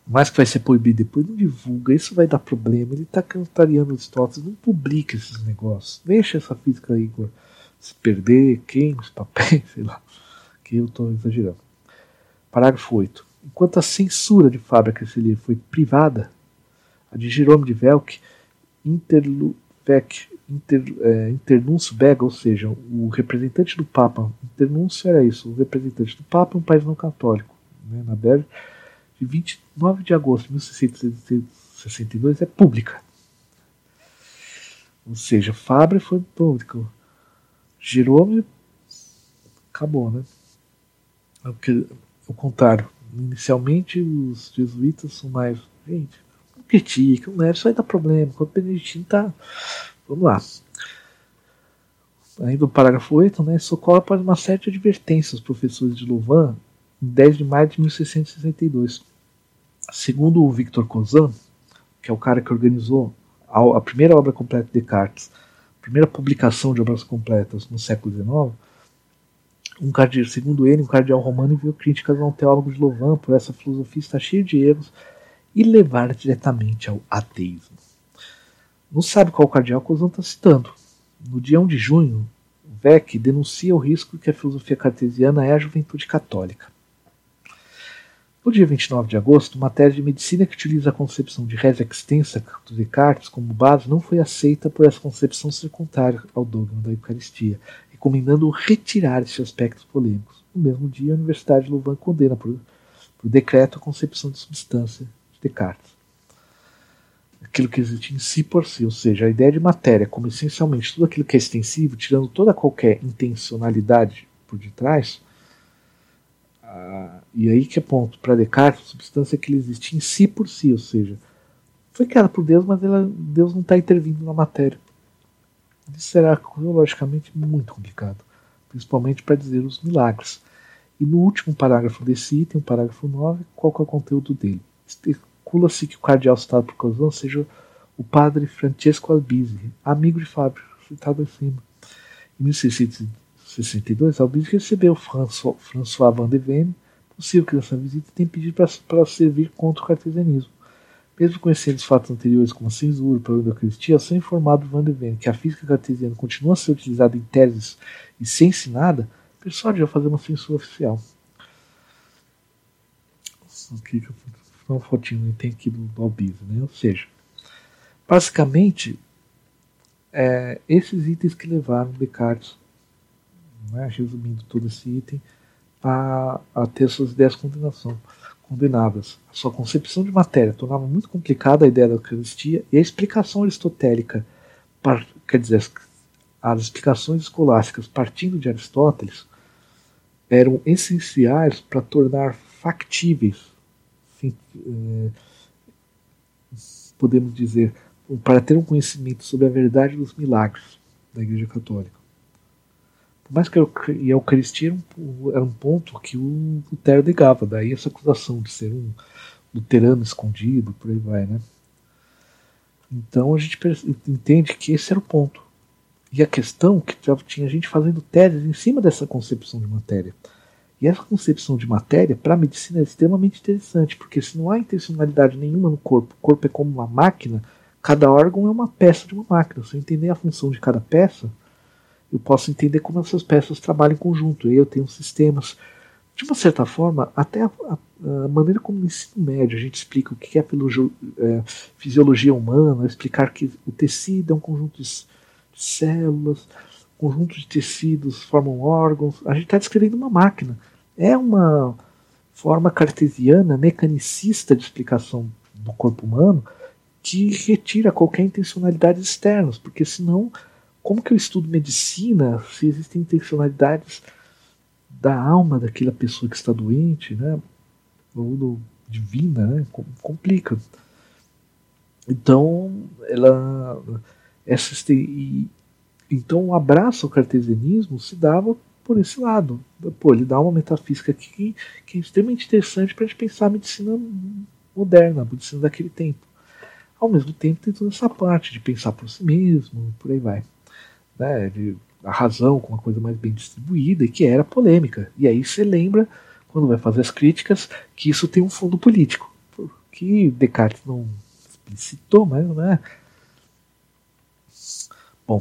mais que vai ser proibido depois, não divulga, isso vai dar problema. Ele está cantariando os não publica esses negócios. Deixa essa física aí se perder, queima os papéis, sei lá. Que eu estou exagerando. Parágrafo 8. Enquanto a censura de Fábio esse livro foi privada, a de Jerome de Velk, Interluvec, inter, é, Internúncio Bega, ou seja, o representante do Papa, Internúncio era isso, o representante do Papa em um país não católico, né, na Bélgica, de 29 de agosto de 1662 é pública. Ou seja, Fabre foi público. Jerome acabou, né? É ao contrário, inicialmente os jesuítas são mais. Gente, não criticam, né? Isso vai dar problema. Quando o Beneditino tá. Vamos lá. Ainda no parágrafo 8, né? Socorre após uma série de advertências aos professores de Louvain 10 de maio de 1662. Segundo o Victor Kozan, que é o cara que organizou a, primeira obra completa de Descartes, a primeira publicação de obras completas no século XIX, um cardeal, segundo ele, um cardeal romano enviou críticas a um teólogo de Louvain por essa filosofia estar cheia de erros e levar diretamente ao ateísmo. Não sabe qual cardeal Kozan está citando. No dia 1 de junho, Beck denuncia o risco que a filosofia cartesiana é a juventude católica. No dia 29 de agosto, uma tese de medicina que utiliza a concepção de res extensa do Descartes como base não foi aceita por essa concepção ser contrária ao dogma da Eucaristia, recomendando retirar esses aspectos polêmicos. No mesmo dia, a Universidade de Louvain condena por, por decreto a concepção de substância de Descartes. Aquilo que existe em si por si, ou seja, a ideia de matéria como essencialmente tudo aquilo que é extensivo, tirando toda qualquer intencionalidade por detrás, e aí que é ponto. Para Descartes, substância que ele existe em si por si, ou seja, foi criada por Deus, mas ela, Deus não está intervindo na matéria. Isso será logicamente muito complicado, principalmente para dizer os milagres. E no último parágrafo desse item, o parágrafo 9, qual é o conteúdo dele? Especula-se que o cardeal citado por Cosão seja o padre Francesco Albisi, amigo de Fábio, citado acima. Em 1600 62, Albizzi recebeu François, François Van de Ven, possível que nessa visita tenha pedido para servir contra o cartesianismo. Mesmo conhecendo os fatos anteriores como a censura, problema da Eucaristia, só informado Van de Ven que a física cartesiana continua a ser utilizada em teses e sem ensinada, persuadiu a fazer uma censura oficial. Aqui que uma fotinho tem aqui do, do Albizzi, né? Ou seja, basicamente, é, esses itens que levaram Descartes né, resumindo todo esse item, a, a ter suas ideias condenação, condenadas. A sua concepção de matéria tornava muito complicada a ideia da Eucaristia e a explicação aristotélica, par, quer dizer, as, explicações escolásticas partindo de Aristóteles, eram essenciais para tornar factíveis, assim, é, podemos dizer, para ter um conhecimento sobre a verdade dos milagres da Igreja Católica. Por mais que a Eucaristia era um, era um ponto que o Lutero negava, daí essa acusação de ser um luterano escondido, por aí vai, né? Então a gente entende que esse era o ponto. E a questão que tinha gente fazendo teses em cima dessa concepção de matéria. E essa concepção de matéria, para a medicina, é extremamente interessante, porque se não há intencionalidade nenhuma no corpo, o corpo é como uma máquina, cada órgão é uma peça de uma máquina. Se eu entender a função de cada peça, eu posso entender como essas peças trabalham em conjunto. Eu tenho sistemas. De uma certa forma, até a, a, a maneira como no ensino médio a gente explica o que é a é, fisiologia humana, explicar que o tecido é um conjunto de células, conjunto de tecidos formam órgãos. A gente está descrevendo uma máquina. É uma forma cartesiana, mecanicista de explicação do corpo humano que retira qualquer intencionalidade externa, porque senão, como que eu estudo medicina se existem intencionalidades da alma daquela pessoa que está doente, né? Ou do, divina, né? Complica. Então, ela essa e, então o abraço ao cartesianismo se dava por esse lado. Pô, ele dá uma metafísica aqui que é extremamente interessante para a gente pensar a medicina moderna, a medicina daquele tempo. Ao mesmo tempo tem toda essa parte de pensar por si mesmo, por aí vai. Né, de, a razão com uma coisa mais bem distribuída e que era polêmica. E aí você lembra, quando vai fazer as críticas, que isso tem um fundo político. Que Descartes não explicitou, mas né, Bom,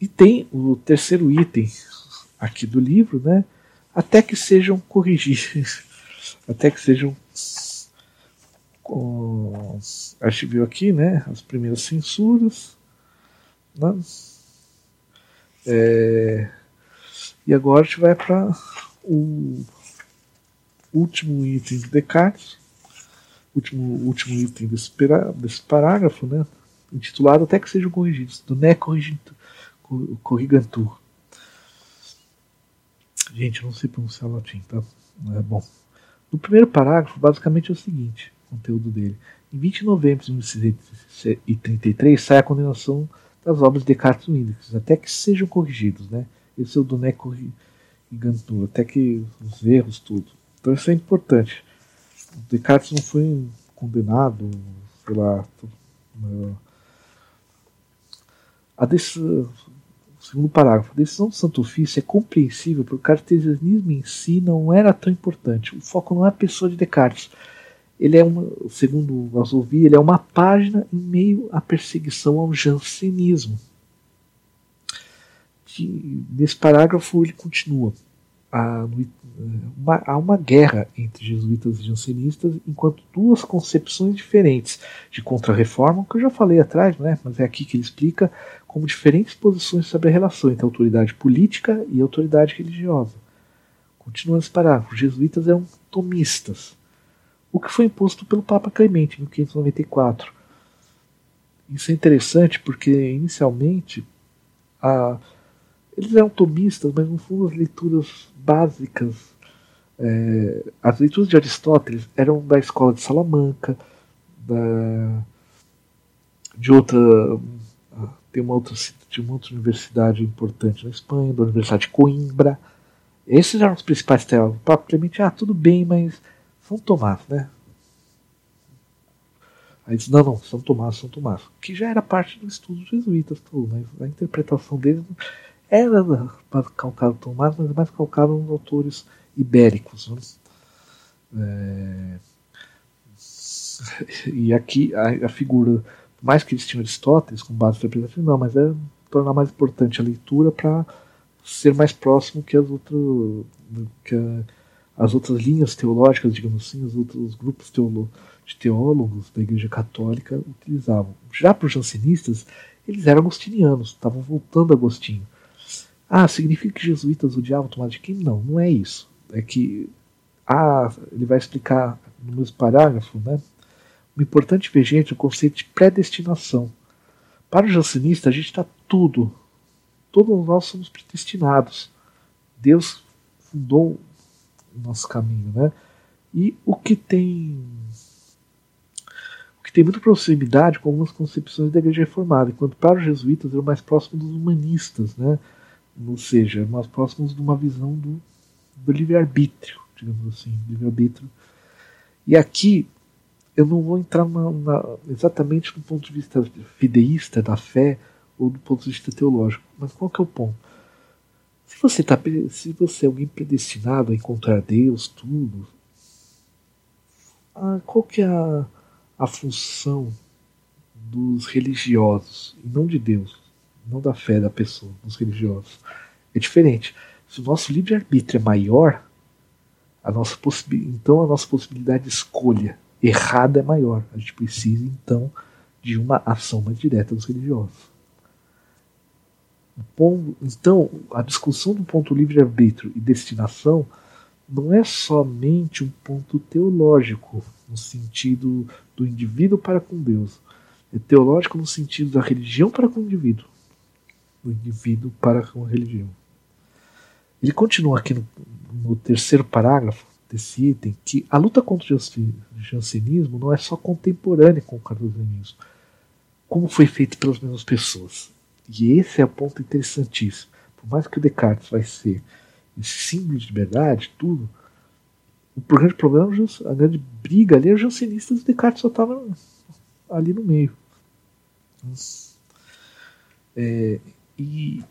e tem o terceiro item aqui do livro, né? Até que sejam corrigidos, até que sejam a gente viu aqui, né? As primeiras censuras, né? É, e agora a gente vai para o último item do Descartes, último, último item desse, desse parágrafo, né? intitulado Até que Sejam Corrigidos, do Né Corrigantur. Gente, eu não sei pronunciar latim, tá? É bom. No primeiro parágrafo, basicamente é o seguinte: o conteúdo dele. Em 20 de novembro de 1933 sai a condenação das obras de Descartes Windex, até que sejam corrigidos, né? Esse é o Né Corrigantur, até que os erros, tudo. Então isso é importante. Descartes não foi condenado, sei lá, a decisão, segundo parágrafo, a decisão do Santo Ofício é compreensível porque o cartesianismo em si não era tão importante. O foco não é a pessoa de Descartes. Ele é uma, segundo Vasovi, ele é uma página em meio à perseguição ao jansenismo. Que, nesse parágrafo ele continua. Há uma, há uma guerra entre jesuítas e jansenistas enquanto duas concepções diferentes de contra-reforma, que eu já falei atrás, né, mas é aqui que ele explica, como diferentes posições sobre a relação entre autoridade política e autoridade religiosa. Continuando esse parágrafo, os jesuítas eram tomistas, o que foi imposto pelo Papa Clemente em 1594. Isso é interessante porque, inicialmente, a, eles eram tomistas, mas no fundo as leituras básicas, é, as leituras de Aristóteles eram da escola de Salamanca, da, de outra tem uma outra, de uma outra universidade importante na Espanha, da Universidade de Coimbra. Esses eram os principais teólogos. O Papa Clemente, ah, tudo bem, mas São Tomás, né? Aí diz, não, não, São Tomás, São Tomás. Que já era parte do estudo dos jesuítas, tudo, mas a interpretação deles era mais calcado Tomás, mas mais calcado nos autores ibéricos. Né? É... E aqui a, a figura mais que eles tinham Aristóteles como base interpretativa, não, mas é tornar mais importante a leitura para ser mais próximo que as outras que a, as outras linhas teológicas, digamos assim, os outros grupos teolo, de teólogos da Igreja Católica utilizavam. Já para os jansenistas, eles eram agostinianos, estavam voltando a Agostinho. Ah, significa que jesuítas odiavam Tomás de Aquino? Não, não é isso. É que ah, ele vai explicar no mesmo parágrafo, né? O importante ver, gente, é o conceito de predestinação. Para o jansenista, a gente está tudo. Todos nós somos predestinados. Deus fundou nosso caminho, né? E o que tem o que tem muita proximidade com algumas concepções da igreja reformada, enquanto para os jesuítas era mais próximo dos humanistas, né? ou seja, mais próximos de uma visão do, do livre-arbítrio, digamos assim, livre-arbítrio. E aqui eu não vou entrar na, na, exatamente no ponto de vista fideísta da fé ou do ponto de vista teológico, mas qual que é o ponto? Se você, tá, se você é alguém predestinado a encontrar Deus, tudo, ah, qual que é a, a função dos religiosos, e não de Deus, não da fé da pessoa, dos religiosos? É diferente. Se o nosso livre-arbítrio é maior, a nossa então a nossa possibilidade de escolha errada é maior. A gente precisa, então, de uma ação mais direta dos religiosos. Então, a discussão do ponto livre-arbítrio e destinação não é somente um ponto teológico, no sentido do indivíduo para com Deus. É teológico no sentido da religião para com o indivíduo. Do indivíduo para com a religião. Ele continua aqui no, no terceiro parágrafo desse item que a luta contra o jansenismo não é só contemporânea com o cartesianismo, como foi feito pelas mesmas pessoas. E esse é o ponto interessantíssimo. Por mais que o Descartes vai ser símbolo de liberdade, tudo, o grande problema, a grande briga ali é os jansenistas e o Descartes só estava ali no meio. É, e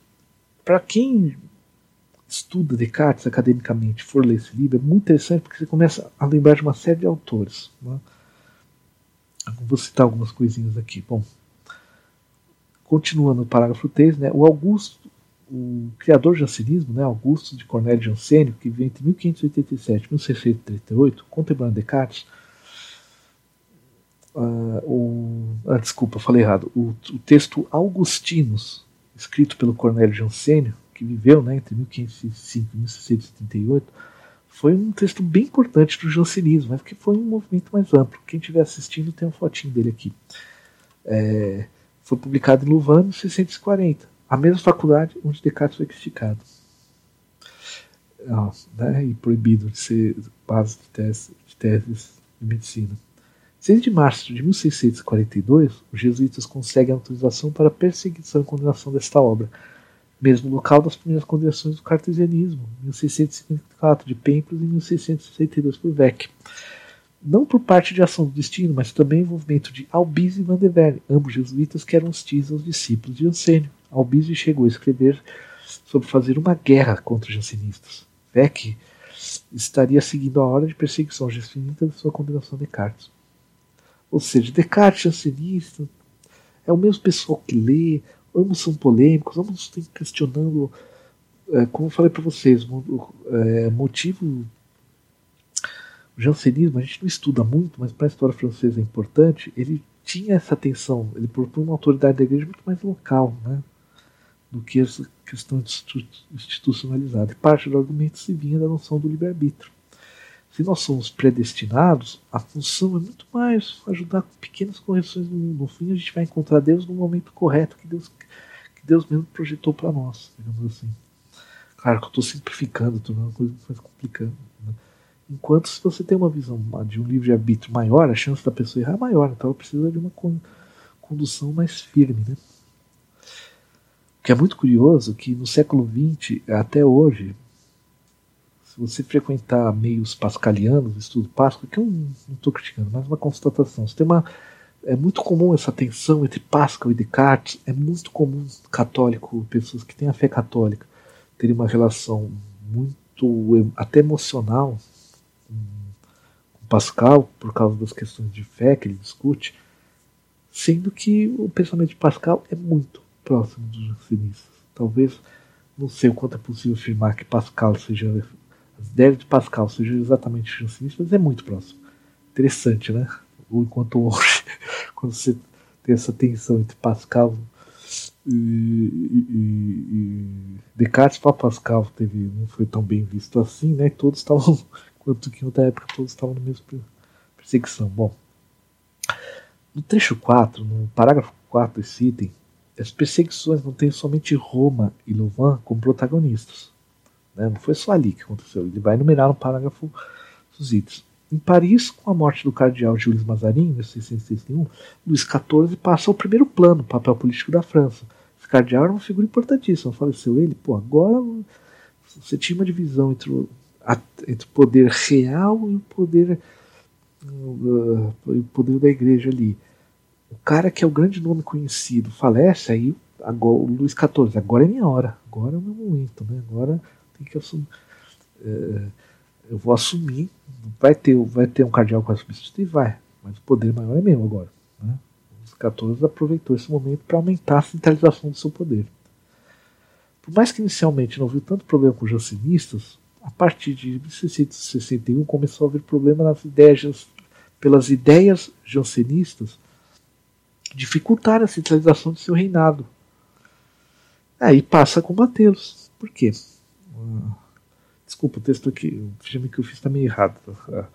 para quem estuda Descartes academicamente, for ler esse livro, é muito interessante porque você começa a lembrar de uma série de autores. Né? Vou citar algumas coisinhas aqui. Bom, continuando no parágrafo 3, né, o Augusto, o criador do jansenismo, né, Augusto de Cornélio Jansênio, que viveu entre 1587 e 1638, contemporâneo de Descartes, uh, o, ah, desculpa, falei errado, o, o texto Augustinos, escrito pelo Cornélio Jansênio, que viveu né, entre 1505 e 1678, foi um texto bem importante para o jansenismo, mas que foi um movimento mais amplo. Quem estiver assistindo tem uma fotinho dele aqui. É, foi publicado em Louvain em 1640, a mesma faculdade onde Descartes foi criticado. Né, e proibido de ser base de, tese, de teses de medicina. 6 de março de 1642, os jesuítas conseguem autorização para a perseguição e condenação desta obra, mesmo local das primeiras conversões do cartesianismo, 1654 de Pempros e 1662 por Vec. Não por parte de ação do destino, mas também envolvimento de Albise e Van de Verne, ambos jesuítas que eram hostis aos discípulos de Jansênio. Albise chegou a escrever sobre fazer uma guerra contra os jansenistas. Vec estaria seguindo a hora de perseguição jansenista de sua condenação de Descartes. Ou seja, Descartes jansenista é o mesmo pessoal que lê, ambos são polêmicos, ambos estão questionando, é, como eu falei para vocês, é, motivo. O jansenismo a gente não estuda muito, mas para a história francesa é importante. Ele tinha essa atenção, ele propõe uma autoridade da igreja muito mais local, né, do que essa questão institucionalizada. E parte do argumento se vinha da noção do livre-arbítrio. Se nós somos predestinados, a função é muito mais ajudar com pequenas correções no, no fim a gente vai encontrar Deus no momento correto que Deus Deus mesmo projetou para nós, digamos assim. Claro que eu estou simplificando, tornando a coisa mais complicada. Enquanto se você tem uma visão de um livre-arbítrio maior, a chance da pessoa errar é maior, então ela precisa de uma condução mais firme. Né? O que é muito curioso que no século XX até hoje, se você frequentar meios pascalianos, estudo Páscoa, que eu não estou criticando, mas uma constatação, você tem uma é muito comum essa tensão entre Pascal e Descartes. É muito comum católico, pessoas que têm a fé católica, terem uma relação muito até emocional com, Pascal por causa das questões de fé que ele discute, sendo que o pensamento de Pascal é muito próximo dos jansenistas. Talvez não sei o quanto é possível afirmar que Pascal seja as ideias de Pascal sejam exatamente jansenistas, mas é muito próximo. Interessante, né? ou enquanto hoje, quando você tem essa tensão entre Pascal e, e, e Descartes para Pascal teve, não foi tão bem visto assim, né? Todos estavam, enquanto que em outra época todos estavam na mesma perseguição. Bom, no trecho 4, no parágrafo 4 desse item, as perseguições não têm somente Roma e Louvain como protagonistas. Né? Não foi só ali que aconteceu. Ele vai enumerar no parágrafo dos itens. Em Paris, com a morte do cardeal Jules Mazarin, em 1661, Luís XIV passa ao primeiro plano no papel político da França, cardeal era uma figura importantíssima. Faleceu ele, pô, agora você tinha uma divisão entre o, entre o poder real e o poder, uh, o poder da igreja ali. O cara que é o grande nome conhecido falece, aí agora, o Luís XIV, agora é minha hora, agora é o meu momento, né? agora tem que assumir. Uh, eu vou assumir, vai ter, vai ter um cardeal para substituir? Vai, mas o poder maior é meu agora. Né? Os 14 aproveitou esse momento para aumentar a centralização do seu poder. Por mais que inicialmente não viu tanto problema com os jansenistas, a partir de 1661 começou a haver problema nas ideias, pelas ideias jansenistas dificultar a centralização de seu reinado. Aí passa a combatê-los. Por quê? Uh, desculpa, o texto aqui, o filme que eu fiz está meio errado. Uh,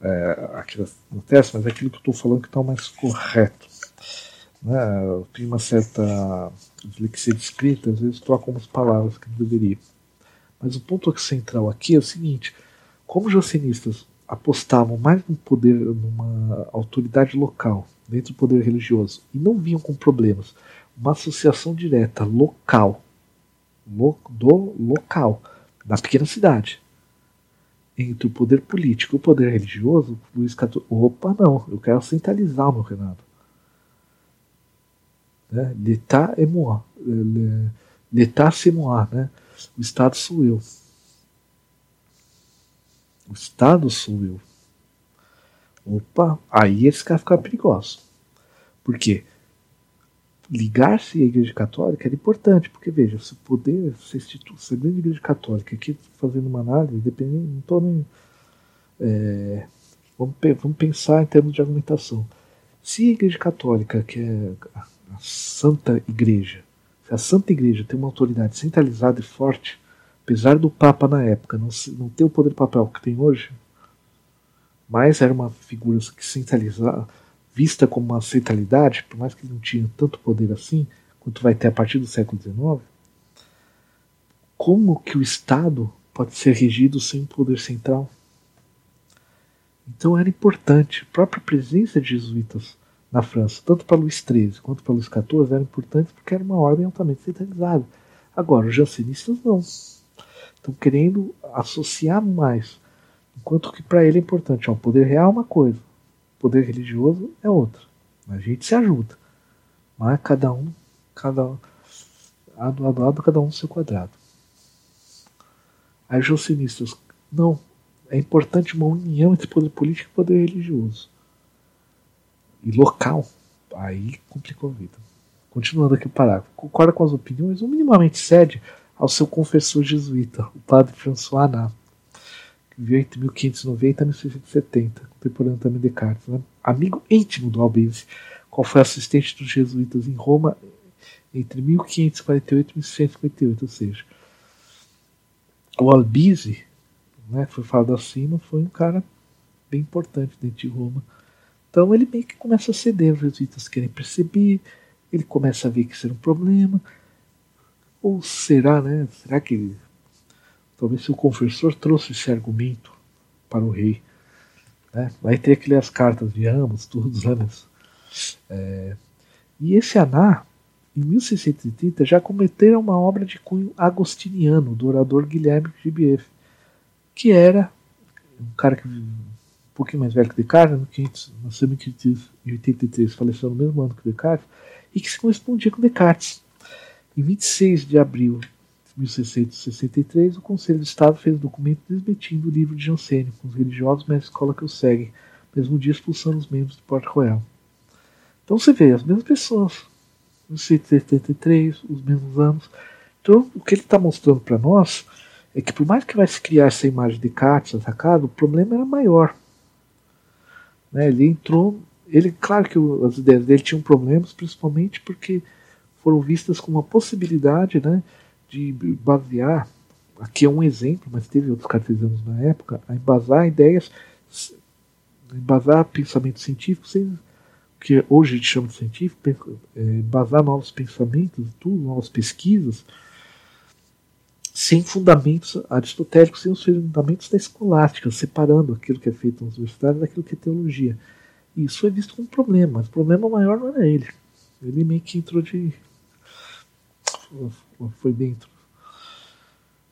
é, aqui no texto, mas é aquilo que eu estou falando que está mais correto. Né? Tem uma certa dislexia de escrita, às vezes troca umas palavras que não deveria. Mas o ponto central aqui é o seguinte: como os jansenistas apostavam mais no poder, numa autoridade local, dentro do poder religioso, e não vinham com problemas, uma associação direta local, lo, do local, da pequena cidade, entre o poder político e o poder religioso, Luís XIV, opa, não, eu quero centralizar o meu reinado. Né? L'État est moi. L'État c'est moi. Né? O Estado sou eu. O Estado sou eu. Opa, aí esse cara fica perigoso. Por quê? Ligar-se à Igreja Católica era importante, porque veja, se poder se a Igreja Católica, aqui fazendo uma análise, dependendo, não estou nem. É, vamos, vamos pensar em termos de argumentação. Se a Igreja Católica, que é a Santa Igreja, se a Santa Igreja tem uma autoridade centralizada e forte, apesar do Papa na época não, não ter o poder papel que tem hoje, mas era uma figura que centralizava, vista como uma centralidade, por mais que não tinha tanto poder assim, quanto vai ter a partir do século XIX, como que o Estado pode ser regido sem poder central? Então era importante, a própria presença de jesuítas na França, tanto para Luís XIII quanto para Luís XIV, eram importantes porque era uma ordem altamente centralizada. Agora, os jansenistas não. Estão querendo associar mais. Enquanto que para ele é importante, o poder real é uma coisa, o poder religioso é outra. A gente se ajuda. Mas cada um, cada um, lado a lado, cada um no seu quadrado. Aí os jansenistas, não, é importante uma união entre poder político e poder religioso e local, aí complicou a vida. Continuando aqui o parágrafo. Concorda com as opiniões ou minimamente cede ao seu confessor jesuíta, o padre François Anat, que viveu entre 1590 e 1670, contemporâneo também de Descartes, né? amigo íntimo do Albise, qual foi assistente dos jesuítas em Roma entre 1548 e 1658, ou seja, o Albise, né, foi falado acima, foi um cara bem importante dentro de Roma então ele meio que começa a ceder, os jesuítas querem perceber, ele começa a ver que isso era um problema. Ou será, né? Será que talvez se o confessor trouxe esse argumento para o rei? Né? Vai ter que ler as cartas de ambos, todos, né? Mas, é, e esse Aná, em 1630, já cometeram uma obra de cunho agostiniano, do orador Guilherme Gibief, que era um cara que um pouquinho mais velho que Descartes, nasceu em 1583, faleceu no mesmo ano que Descartes, e que se correspondia com Descartes. Em 26 de abril de 1663, o Conselho de Estado fez um documento desmentindo o livro de Jansenio, com os religiosos na escola que o seguem, mesmo dia expulsando os membros do Porto Royal. Então você vê, as mesmas pessoas, 1673, os mesmos anos. Então, o que ele está mostrando para nós é que, por mais que vai se criar essa imagem de Descartes atacado, o problema era maior. Né? Ele entrou, ele, claro que o, as ideias dele tinham problemas, principalmente porque foram vistas como uma possibilidade né, de basear, aqui é um exemplo, mas teve outros cartesianos na época, a embasar ideias, embasar pensamento científico, sem, que hoje a gente chama de científico, é, embasar novos pensamentos, tudo, novas pesquisas, sem fundamentos aristotélicos, sem os fundamentos da escolástica, separando aquilo que é feito nas universidades daquilo que é teologia. E isso é visto como um problema, mas o problema maior não era ele. Ele meio que entrou de. foi dentro.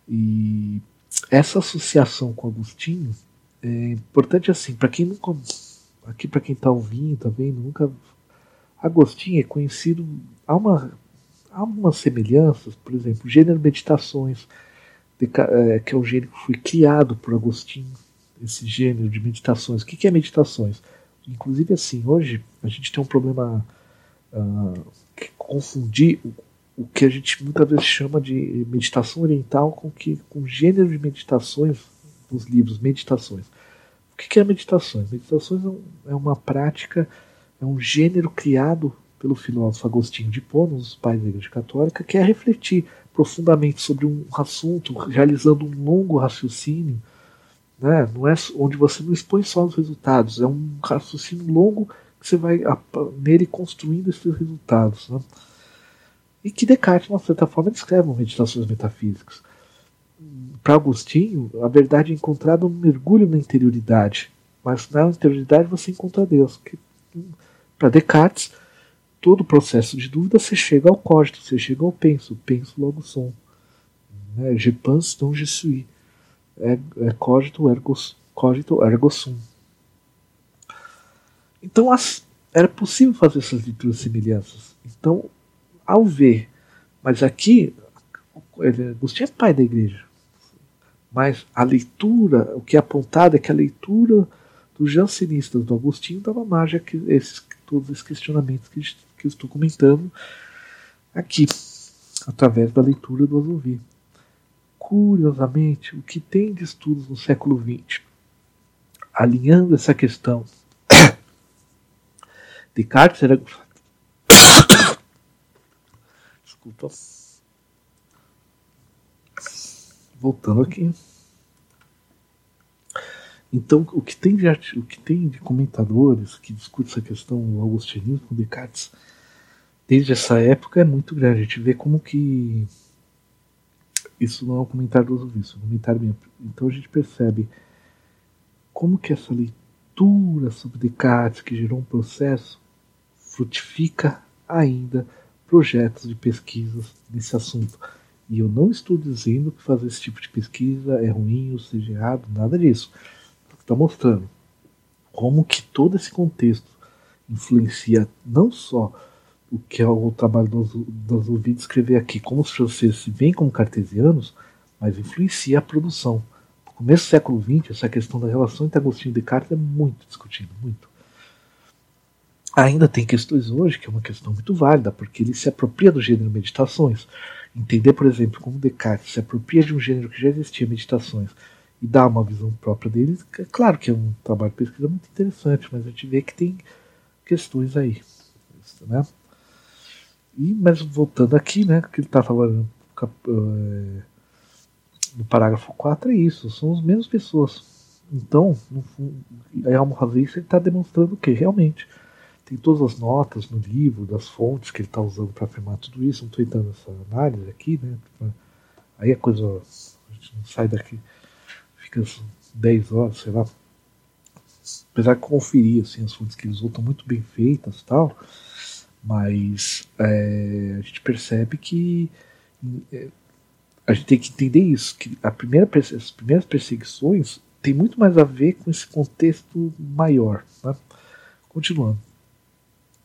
E essa associação com Agostinho é importante assim, para quem nunca. Aqui para quem está ouvindo, tá vendo, nunca. Agostinho é conhecido. Há, uma, há umas semelhanças, por exemplo, o gênero Meditações, de, é, que é um gênero que foi criado por Agostinho, esse gênero de meditações. O que, que é meditações? Inclusive, assim, hoje a gente tem um problema uh, que confundir o, o, que a gente muitas vezes chama de meditação oriental com que com gênero de meditações dos livros meditações. O que, que é meditações? Meditações é, é uma prática, é um gênero criado pelo filósofo Agostinho de Hipona, um dos pais da Igreja Católica, que é refletir profundamente sobre um assunto, realizando um longo raciocínio né? Não é onde você não expõe só os resultados, é um raciocínio longo que você vai nele construindo esses resultados. Né? E que Descartes, de uma certa forma, descreve meditações metafísicas. Para Agostinho, a verdade é encontrada no mergulho na interioridade, mas na interioridade você encontra Deus. Para Descartes, todo o processo de dúvida você chega ao cogito, você chega ao penso, penso logo som. Né? Je pense donc je suis é, é cogito, ergo, cogito ergo sum. Então as, era possível fazer essas leituras semelhanças. Então, ao ver, mas aqui, Agostinho é pai da igreja, mas a leitura, o que é apontado é que a leitura dos jansenistas do Agostinho dava margem a esses, todos esses questionamentos que, que eu estou comentando aqui, através da leitura do Azovi curiosamente, o que tem de estudos no século XX, alinhando essa questão. Descartes era. Desculpa. Voltando aqui. Então, o que tem de, o que tem de comentadores que discutem essa questão do augustinismo com Descartes desde essa época é muito grande. A gente vê como que isso não é um comentário dos ouvintes, é um comentário mesmo. Então a gente percebe como que essa leitura sobre Descartes, que gerou um processo, frutifica ainda projetos de pesquisas nesse assunto. E eu não estou dizendo que fazer esse tipo de pesquisa é ruim ou seja errado, nada disso. Está mostrando como que todo esse contexto influencia não só o que é o trabalho dos, dos ouvidos escrever aqui, como os franceses se veem como cartesianos, mas influencia a produção. No começo do século XX, essa questão da relação entre Agostinho e Descartes é muito discutida, muito. Ainda tem questões hoje, que é uma questão muito válida, porque ele se apropria do gênero meditações. Entender, por exemplo, como Descartes se apropria de um gênero que já existia, meditações, e dá uma visão própria dele, é claro que é um trabalho de pesquisa muito interessante, mas a gente vê que tem questões aí. Né? E, mas voltando aqui, né, que ele está falando é, no parágrafo 4 é isso, são as mesmas pessoas. Então, no fundo, isso, ele está demonstrando que realmente tem todas as notas no livro, das fontes que ele está usando para afirmar tudo isso. Não estou entrando nessa análise aqui, né? Aí a coisa. A gente não sai daqui, fica 10 horas, sei lá. Apesar de conferir assim, as fontes que ele usou estão muito bem feitas tal. Mas é, a gente percebe que é, a gente tem que entender isso, que a primeira, as primeiras perseguições tem muito mais a ver com esse contexto maior. Né? Continuando.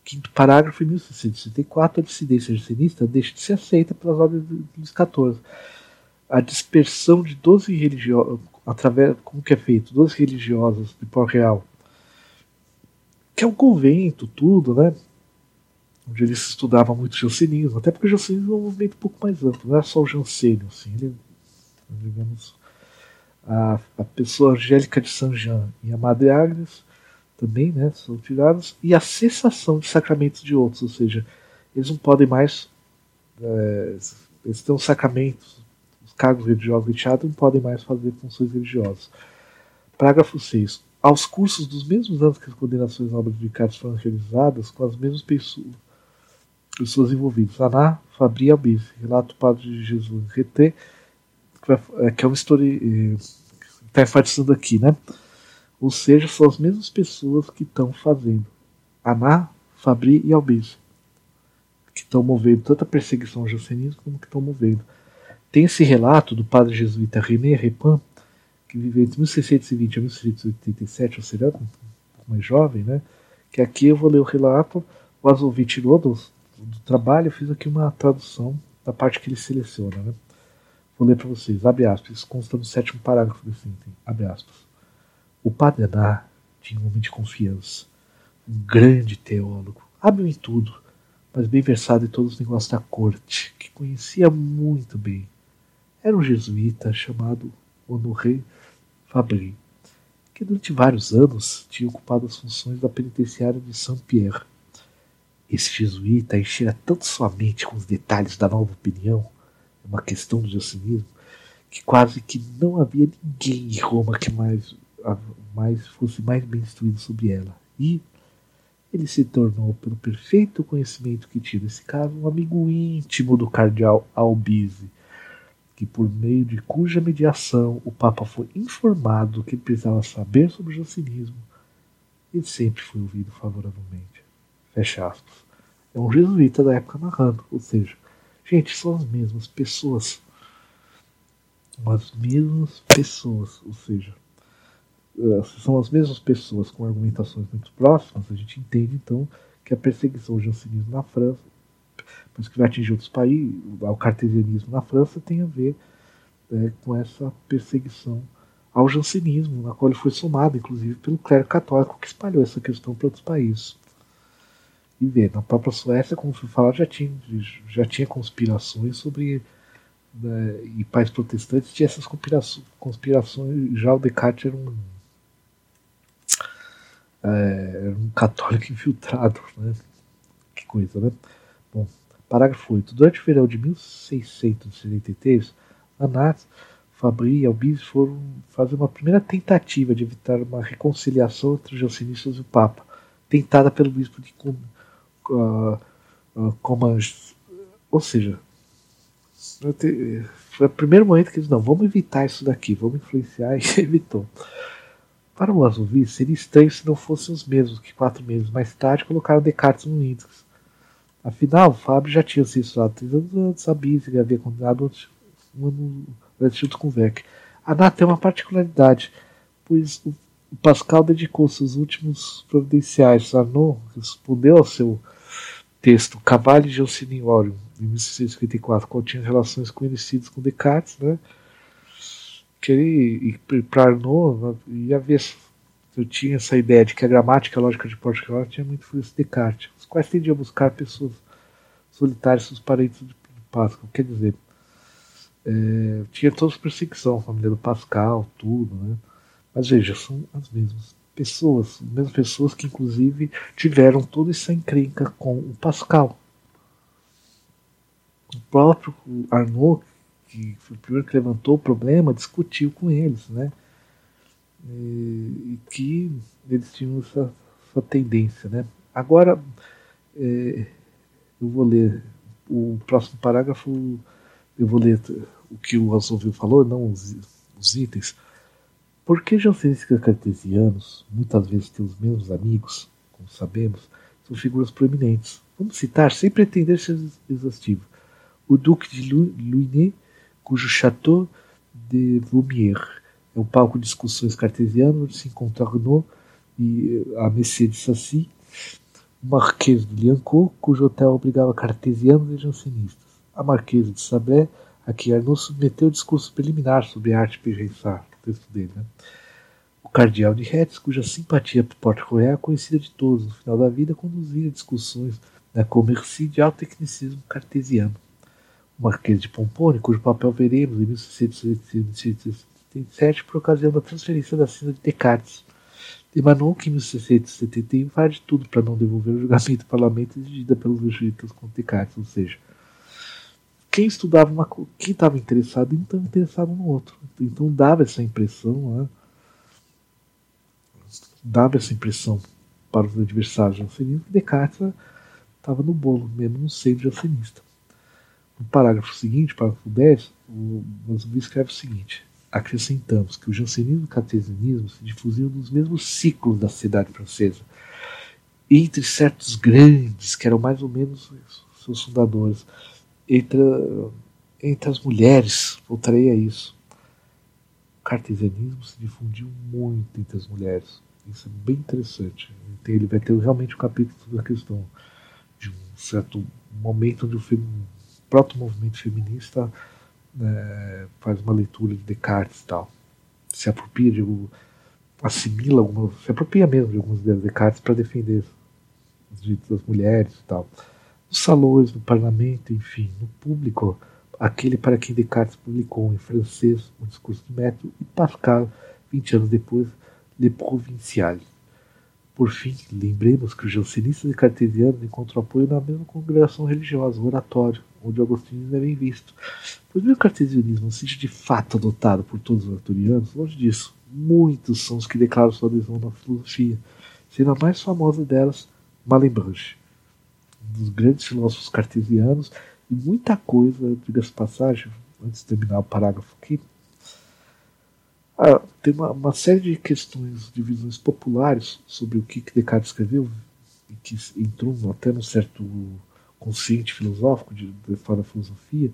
Quinto parágrafo, em 1664, a dissidência jansenista deixa de ser aceita pelas ordens de Luís. A dispersão de 12 religiosos, através, como que é feito? 12 religiosos de Port Real, que é um convento, tudo, né? Onde ele estudava muito jansenismo, até porque o jansenismo é um movimento um pouco mais amplo, não é só o jansênio, assim, ele, digamos, a, a pessoa angélica de Saint Jean e a Madre Agnes também né, são tirados, e a cessação de sacramentos de outros, ou seja, eles não podem mais, é, eles têm os sacramentos, os cargos religiosos retirados, não podem mais fazer funções religiosas. Parágrafo 6. Aos cursos dos mesmos anos que as condenações obras de Descartes foram realizadas, com as mesmas pessoas, pessoas envolvidas. Aná, Fabri e. Relato do Padre de Jesus Reté, é, que é uma história. Está enfatizando aqui, né? Ou seja, são as mesmas pessoas que estão fazendo. Aná, Fabri e Albise. que estão movendo tanto a perseguição ao jansenismo como que estão movendo. Tem esse relato do padre jesuíta René Repin, que viveu entre 1620 a 1687, ou seja, mais jovem, né? Que aqui eu vou ler o relato, o Azovi tirou do, trabalho, eu fiz aqui uma tradução da parte que ele seleciona, né? Vou ler para vocês, abre aspas, consta no sétimo parágrafo desse item, abre aspas. O padre Adá tinha um homem de confiança, um grande teólogo, hábil em tudo, mas bem versado em todos os negócios da corte, que conhecia muito bem. Era um jesuíta chamado Honoré Fabry, que durante vários anos tinha ocupado as funções da penitenciária de Saint-Pierre. Esse jesuíta enchera tanto sua mente com os detalhes da nova opinião, uma questão do jansenismo, que quase que não havia ninguém em Roma que mais, mais fosse mais bem instruído sobre ela. E ele se tornou, pelo perfeito conhecimento que tinha nesse caso, um amigo íntimo do cardeal Albise, que por meio de cuja mediação o Papa foi informado que ele precisava saber sobre o jansenismo, ele sempre foi ouvido favoravelmente. Fecha aspas. É um jesuíta da época narrando, ou seja, gente, são as mesmas pessoas. As mesmas pessoas, ou seja, eh, são as mesmas pessoas com argumentações muito próximas, a gente entende então que a perseguição ao jansenismo na França mas que vai atingir outros países, o cartesianismo na França tem a ver né, com essa perseguição ao jansenismo, na qual ele foi somado, inclusive, pelo clero católico que espalhou essa questão para outros países. E vê, na própria Suécia, como foi falado, já tinha, já tinha conspirações sobre. Né, e pais protestantes tinha essas conspirações, conspirações já o Descartes era um, é, era um católico infiltrado. Né? Que coisa, né? Bom, Parágrafo 8. Durante o verão de 1673, Anat, Fabri e Albise foram fazer uma primeira tentativa de evitar uma reconciliação entre os jansenistas e o Papa, tentada pelo bispo de uh, uh. Ou seja, foi o primeiro momento que eles não, vamos evitar isso daqui, vamos influenciar e evitou. Para o Azuvis, seria estranho se não fossem os mesmos que quatro meses mais tarde colocaram Descartes no índice Afinal, o Fábio já tinha se estudado três anos antes, sabia que havia condenado um ano antes junto com Vec. A Nata tem uma particularidade, pois o Pascal dedicou seus últimos providenciais. Arnaud respondeu ao seu texto Cavalli de Alciniorium, em 1654, qual tinha relações conhecidas com Descartes, né? Que ele, para Arnaud, ia ver eu tinha essa ideia de que a gramática a lógica de Portugal tinha muito influência de Descartes, os quais tendiam a buscar pessoas solitárias, seus parentes de Pascal. Quer dizer, é, tinha toda a perseguição, a família do Pascal, tudo, né? Mas veja, são as mesmas pessoas, as mesmas pessoas que inclusive tiveram toda essa encrenca com o Pascal. O próprio Arnaud, que foi o primeiro que levantou o problema, discutiu com eles, né? e, que eles tinham essa, essa tendência. Né? Agora, é, eu vou ler o próximo parágrafo, eu vou ler o que o Azovil falou, não os, os itens. Por que jansenistas cartesianos muitas vezes têm os mesmos amigos, como sabemos, são figuras proeminentes? Vamos citar, sem pretender ser exaustivo, o Duque de Luigny, cujo Château de Vaumier é um palco de discussões cartesiano, onde se encontra Arnaud e a Messier de Sassy, o Marquês de Liancourt, cujo hotel obrigava cartesianos e jansenistas, a Marquesa de Sabré, a quem Arnaud submeteu o discurso preliminar sobre a arte pensar, né? O cardeal de Retz, cuja simpatia por Porto-Royal é conhecida de todos, no final da vida conduzia discussões da comércio de alto tecnicismo cartesiano. O Marquês de Pompone, cujo papel veremos em 1667 1977 por ocasião da transferência da cena de Descartes. Emanou que em 1671 faz de tudo para não devolver o julgamento do parlamento exigido pelos jesuítas com Descartes, ou seja, quem estudava uma quem estava interessado em estava interessado no outro. Então dava essa impressão, né? dava essa impressão para os adversários jansenistas que Descartes estava no bolo, mesmo no seio jansenista. No parágrafo seguinte, parágrafo 10, o Mansubri escreve o seguinte: acrescentamos que o jansenismo e o cartesianismo se difusiam nos mesmos ciclos da sociedade francesa, entre certos grandes, que eram mais ou menos seus fundadores. Entre, entre as mulheres, voltarei a isso. O cartesianismo se difundiu muito entre as mulheres. Isso é bem interessante. Ele vai ter realmente um capítulo sobre a questão de um certo momento onde o proto-movimento feminista né, faz uma leitura de Descartes e tal. Se apropria de assimila algumas, se apropria mesmo de algumas ideias de Descartes para defender os direitos das mulheres e tal. Nos salões, no parlamento, enfim, no público, aquele para quem Descartes publicou em francês o discurso de método e Pascal, 20 anos depois, Le Provincial. Por fim, lembremos que os jansenistas e cartesianos encontram apoio na mesma congregação religiosa, o oratório, onde o agostinismo é bem visto. Pois o cartesianismo seja de fato adotado por todos os arturianos, longe disso, muitos são os que declaram sua adesão na filosofia, sendo a mais famosa delas Malebranche, dos grandes filósofos cartesianos, e muita coisa, diga-se passagem, antes de terminar o parágrafo aqui, ah, tem uma, uma, série de questões, de visões populares sobre o que, que Descartes escreveu, e que entrou até num certo consciente filosófico de, de fora da filosofia,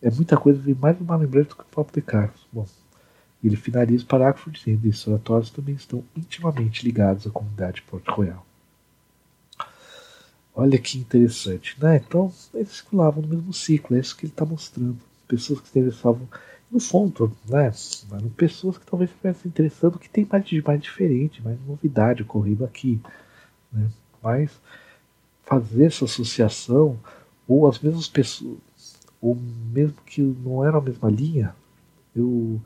é muita coisa, vem mais uma lembrança do que o próprio Descartes. Bom, ele finaliza o parágrafo dizendo: esses oratórios também estão intimamente ligados à comunidade de Porto Royal. Olha que interessante, né? Então, eles circulavam no mesmo ciclo, é isso que ele está mostrando. Pessoas que se interessavam, no fundo, né? Eram pessoas que talvez estivessem interessando o que tem mais de mais diferente, mais novidade ocorrendo aqui. Né? Mas fazer essa associação, ou as mesmas pessoas, ou mesmo que não era a mesma linha, eu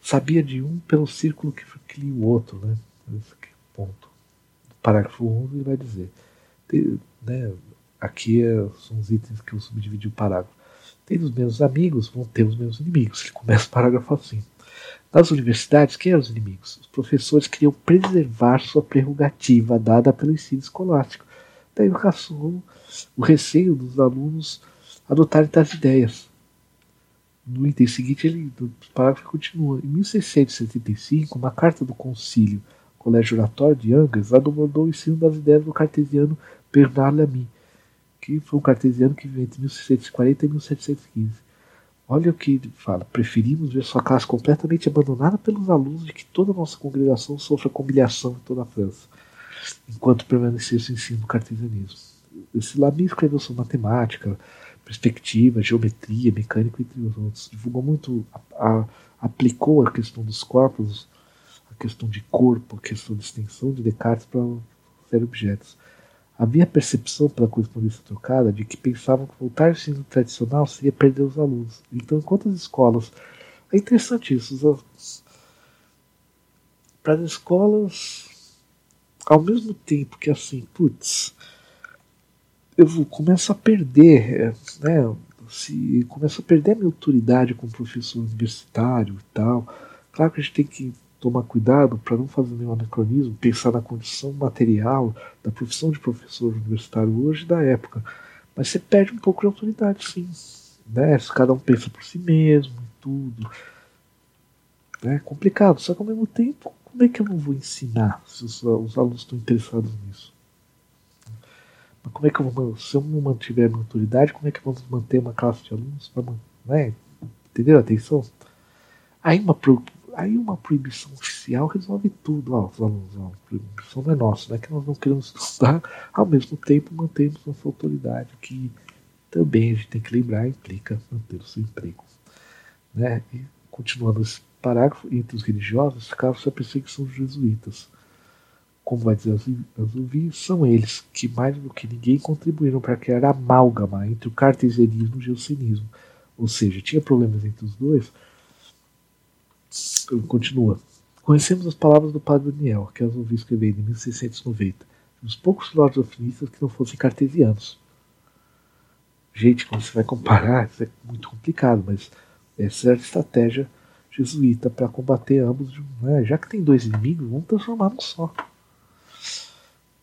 sabia de um pelo círculo que, que li o outro, né? Esse aqui, ponto. Parágrafo 1 ele vai dizer. Né, aqui é, são os itens que eu subdividi o parágrafo. Tem os meus amigos, vão ter os meus inimigos. Ele começa o parágrafo assim. Nas universidades, quem eram os inimigos? Os professores queriam preservar sua prerrogativa dada pelo ensino escolástico da educação, o receio dos alunos adotarem tais ideias. No item seguinte, ele, o parágrafo continua. Em 1675, uma carta do concílio Colégio Oratório de Angers abordou o ensino das ideias do cartesiano Bernard Lamy, que foi um cartesiano que viveu entre 1640 e 1715. Olha o que ele fala. Preferimos ver sua classe completamente abandonada pelos alunos de que toda a nossa congregação sofra com humilhação em toda a França enquanto permanecesse em ensino do cartesianismo. Esse Lamy escreveu sobre matemática, perspectiva, geometria, mecânica, entre os outros. Divulgou muito, a, a, aplicou a questão dos corpos, a questão de corpo, a questão de extensão de Descartes para ser objetos. Havia a percepção pela correspondência trocada de que pensavam que voltar ao ensino tradicional seria perder os alunos. Então, enquanto as escolas. É interessante isso. Para as escolas ao mesmo tempo que assim, putz, eu começo a perder, né? Se começo a perder a minha autoridade como professor universitário e tal. Claro que a gente tem que tomar cuidado para não fazer nenhum anacronismo, pensar na condição material da profissão de professor universitário hoje da época. Mas você perde um pouco de autoridade, sim. Né? Se cada um pensa por si mesmo e tudo. É complicado, só que ao mesmo tempo como é que eu não vou ensinar se os, os alunos estão interessados nisso? Mas como é que eu vou, se eu não mantiver a minha autoridade, como é que vamos manter uma classe de alunos? Pra, né? Entendeu atenção? Aí uma, aí uma proibição oficial resolve tudo. Ó, os alunos, ó, a proibição não é nossa, né? Que nós não queremos estudar, ao mesmo tempo mantemos nossa autoridade, que também a gente tem que lembrar implica manter o seu emprego. Né? E continuando esse parágrafo, entre os religiosos, ficava-se a perseguição dos jesuítas. Como vai dizer Azuvi, são eles que, mais do que ninguém, contribuíram para criar a amálgama entre o cartesianismo e o jansenismo. Ou seja, tinha problemas entre os dois. Continua. Conhecemos as palavras do padre Daniel, que Azuvi escreveu em 1690, os poucos filósofos alfinistas que não fossem cartesianos. Gente, quando você vai comparar, isso é muito complicado, mas essa era a estratégia jesuíta para combater ambos. Né? Já que tem dois inimigos, vamos transformar num só.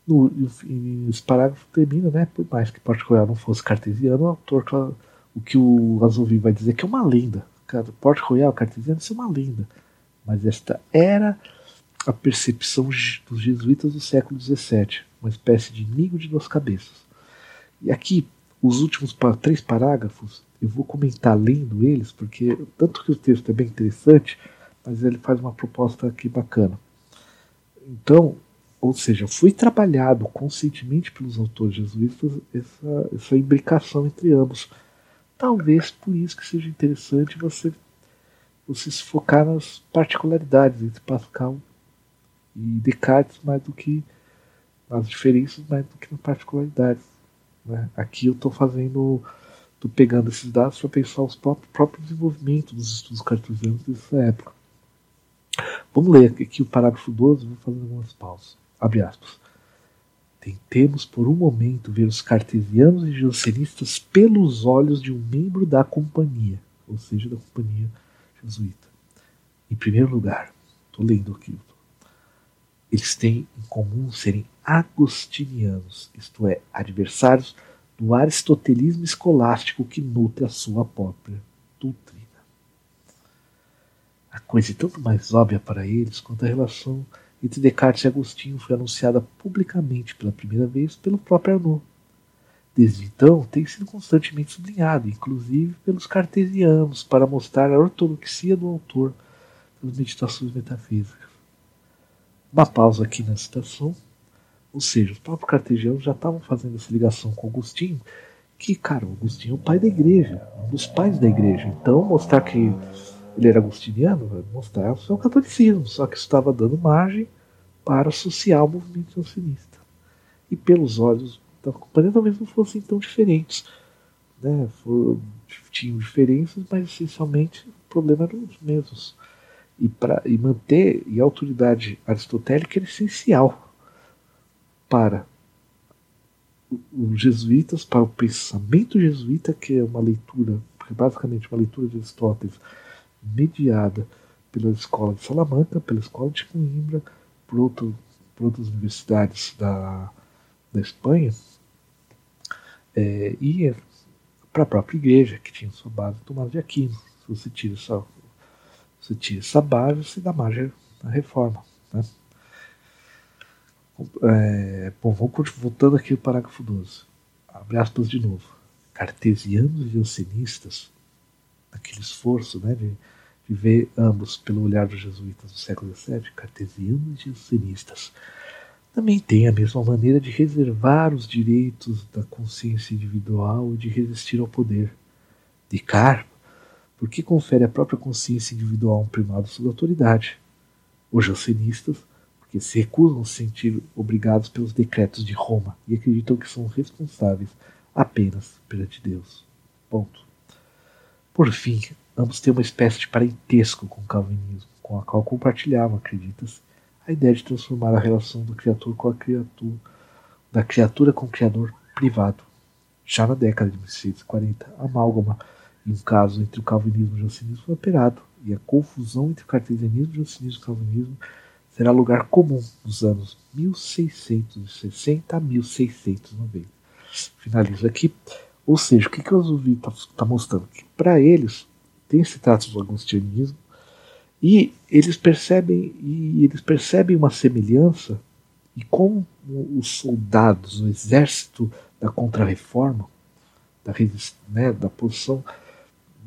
No, esse parágrafo termina, né? Por mais que Royal não fosse cartesiano, o autor, o que o Azovi vai dizer que é uma lenda. Cara, Porto Royal cartesiano isso é uma lenda. Mas esta era a percepção dos jesuítas do século XVII, uma espécie de inimigo de duas cabeças. E aqui os últimos três parágrafos, eu vou comentar lendo eles, porque tanto que o texto é bem interessante, mas ele faz uma proposta aqui bacana. Então, ou seja, foi trabalhado conscientemente pelos autores jesuítas essa, essa imbricação entre ambos. Talvez por isso que seja interessante você, você se focar nas particularidades entre Pascal e Descartes mais do que nas diferenças mais do que nas particularidades. Né? Aqui eu estou fazendo, estou pegando esses dados para pensar os próprios, próprio desenvolvimento dos estudos cartesianos dessa época. Vamos ler aqui o parágrafo 12, vou fazer algumas pausas. Abre aspas. Tentemos por um momento ver os cartesianos e jansenistas pelos olhos de um membro da companhia, ou seja, da companhia jesuíta. Em primeiro lugar, estou lendo aqui, eles têm em comum serem agostinianos, isto é, adversários do aristotelismo escolástico que nutre a sua própria doutrina. A coisa é tanto mais óbvia para eles quanto a relação entre Descartes e Agostinho foi anunciada publicamente pela primeira vez pelo próprio Arnaud. Desde então, tem sido constantemente sublinhado, inclusive pelos cartesianos, para mostrar a ortodoxia do autor das meditações metafísicas. Uma pausa aqui na citação, ou seja, os próprios cartesianos já estavam fazendo essa ligação com Agostinho, que, cara, Agostinho é o pai da igreja, um dos pais da igreja. Então, mostrar que ele era agostiniano, mostrar o seu catolicismo, só que estava dando margem para associar o movimento jansenista. E pelos olhos da companhia talvez não fossem tão diferentes. Né? Tinham diferenças, mas essencialmente o problema eram os mesmos. E, pra, e manter e a autoridade aristotélica era essencial para os jesuítas, para o pensamento jesuíta, que é uma leitura, basicamente uma leitura de Aristóteles mediada pela Escola de Salamanca, pela Escola de Coimbra, por, outro, por outras universidades da, da Espanha, é, e para a própria igreja, que tinha sua base tomada de Aquino. Se você tira essa, você tira essa base, você dá margem à reforma. Né? É, bom, vamos voltando aqui ao parágrafo 12. Abre aspas de novo. Cartesianos e jansenistas, aquele esforço né, de de ver ambos pelo olhar dos jesuítas do século XVII, cartesianos e jansenistas, também tem a mesma maneira de reservar os direitos da consciência individual e de resistir ao poder. Descartes, porque confere à própria consciência individual um primado sobre a autoridade. Os jansenistas, porque se recusam a se sentir obrigados pelos decretos de Roma e acreditam que são responsáveis apenas perante Deus. Ponto. Por fim, Ambos têm uma espécie de parentesco com o calvinismo, com a qual compartilhavam, acredita-se, a ideia de transformar a relação do criador com a criatura, da criatura com o criador privado. Já na década de 1640, a amálgama em um caso entre o calvinismo e o jansenismo foi operado, e a confusão entre o cartesianismo, jansenismo e o calvinismo será lugar comum nos anos 1660 a 1690. Finalizo aqui. Ou seja, o que, que o Azuvi está tá mostrando? Para eles, tem esse traço do agustianismo e eles percebem e eles percebem uma semelhança e como os soldados, o exército da contrarreforma, da, né, da posição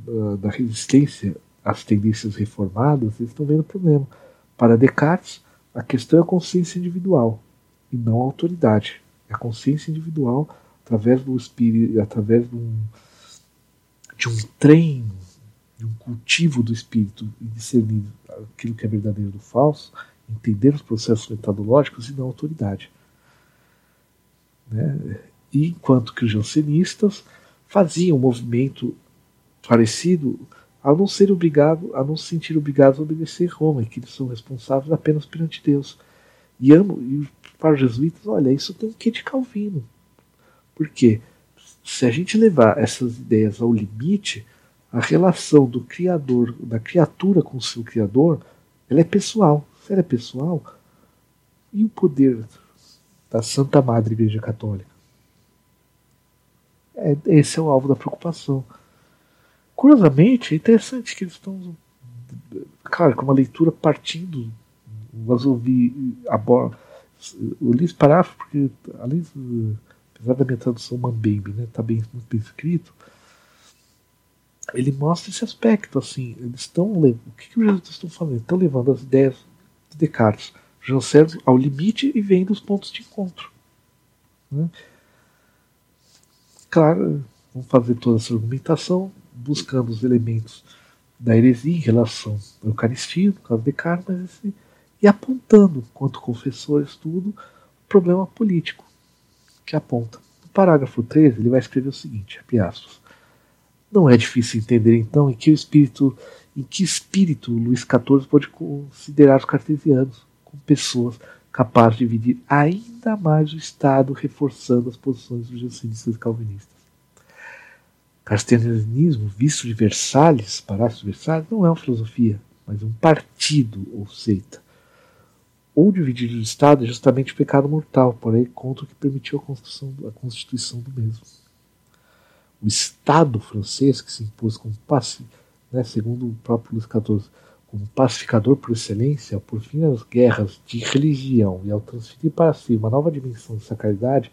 da, da resistência às tendências reformadas, eles estão vendo o problema. Para Descartes, a questão é a consciência individual e não a autoridade. É a consciência individual através do espírito, através de um, de um treino de um cultivo do espírito e discernir aquilo que é verdadeiro do falso, entender os processos metodológicos e não autoridade. Né? E enquanto que os jansenistas faziam um movimento parecido a não ser obrigado, a não se sentir obrigados a obedecer Roma, que eles são responsáveis apenas perante Deus. E, amo, e para os jesuítas, olha, isso tem um quê de Calvino. Porque se a gente levar essas ideias ao limite, a relação do criador, da criatura com o seu criador, ela é pessoal. Se ela é pessoal, e o poder da Santa Madre Igreja Católica? É, esse é o alvo da preocupação. Curiosamente, é interessante que eles estão, claro, com uma leitura partindo, mas ouvi a eu li esse parágrafo porque, além apesar da minha tradução Mambembe, né, tá bem, muito bem escrito, ele mostra esse aspecto, assim, eles estão o que, que os jesuítas estão fazendo? Estão levando as ideias de Descartes, Janssen ao limite e vendo os pontos de encontro. Né? Claro, vamos fazer toda essa argumentação buscando os elementos da heresia em relação à Eucaristia, no caso de Descartes, mas esse, e apontando, quanto confessores, tudo, o problema político que aponta. No parágrafo 13, ele vai escrever o seguinte, abre aspas, não é difícil entender então em que espírito, em que espírito Luís XIV pode considerar os cartesianos como pessoas capazes de dividir ainda mais o Estado, reforçando as posições dos jansenistas e calvinistas. Cartesianismo, visto de Versalhes, Palácio de Versalhes, não é uma filosofia, mas um partido ou seita. Ou dividir o Estado é justamente o pecado mortal, porém contra o que permitiu a, a constituição do mesmo o Estado francês, que se impôs como passe, né, segundo o próprio Luís XIV, como pacificador por excelência, por fim as guerras de religião e ao transferir para si uma nova dimensão de sacralidade,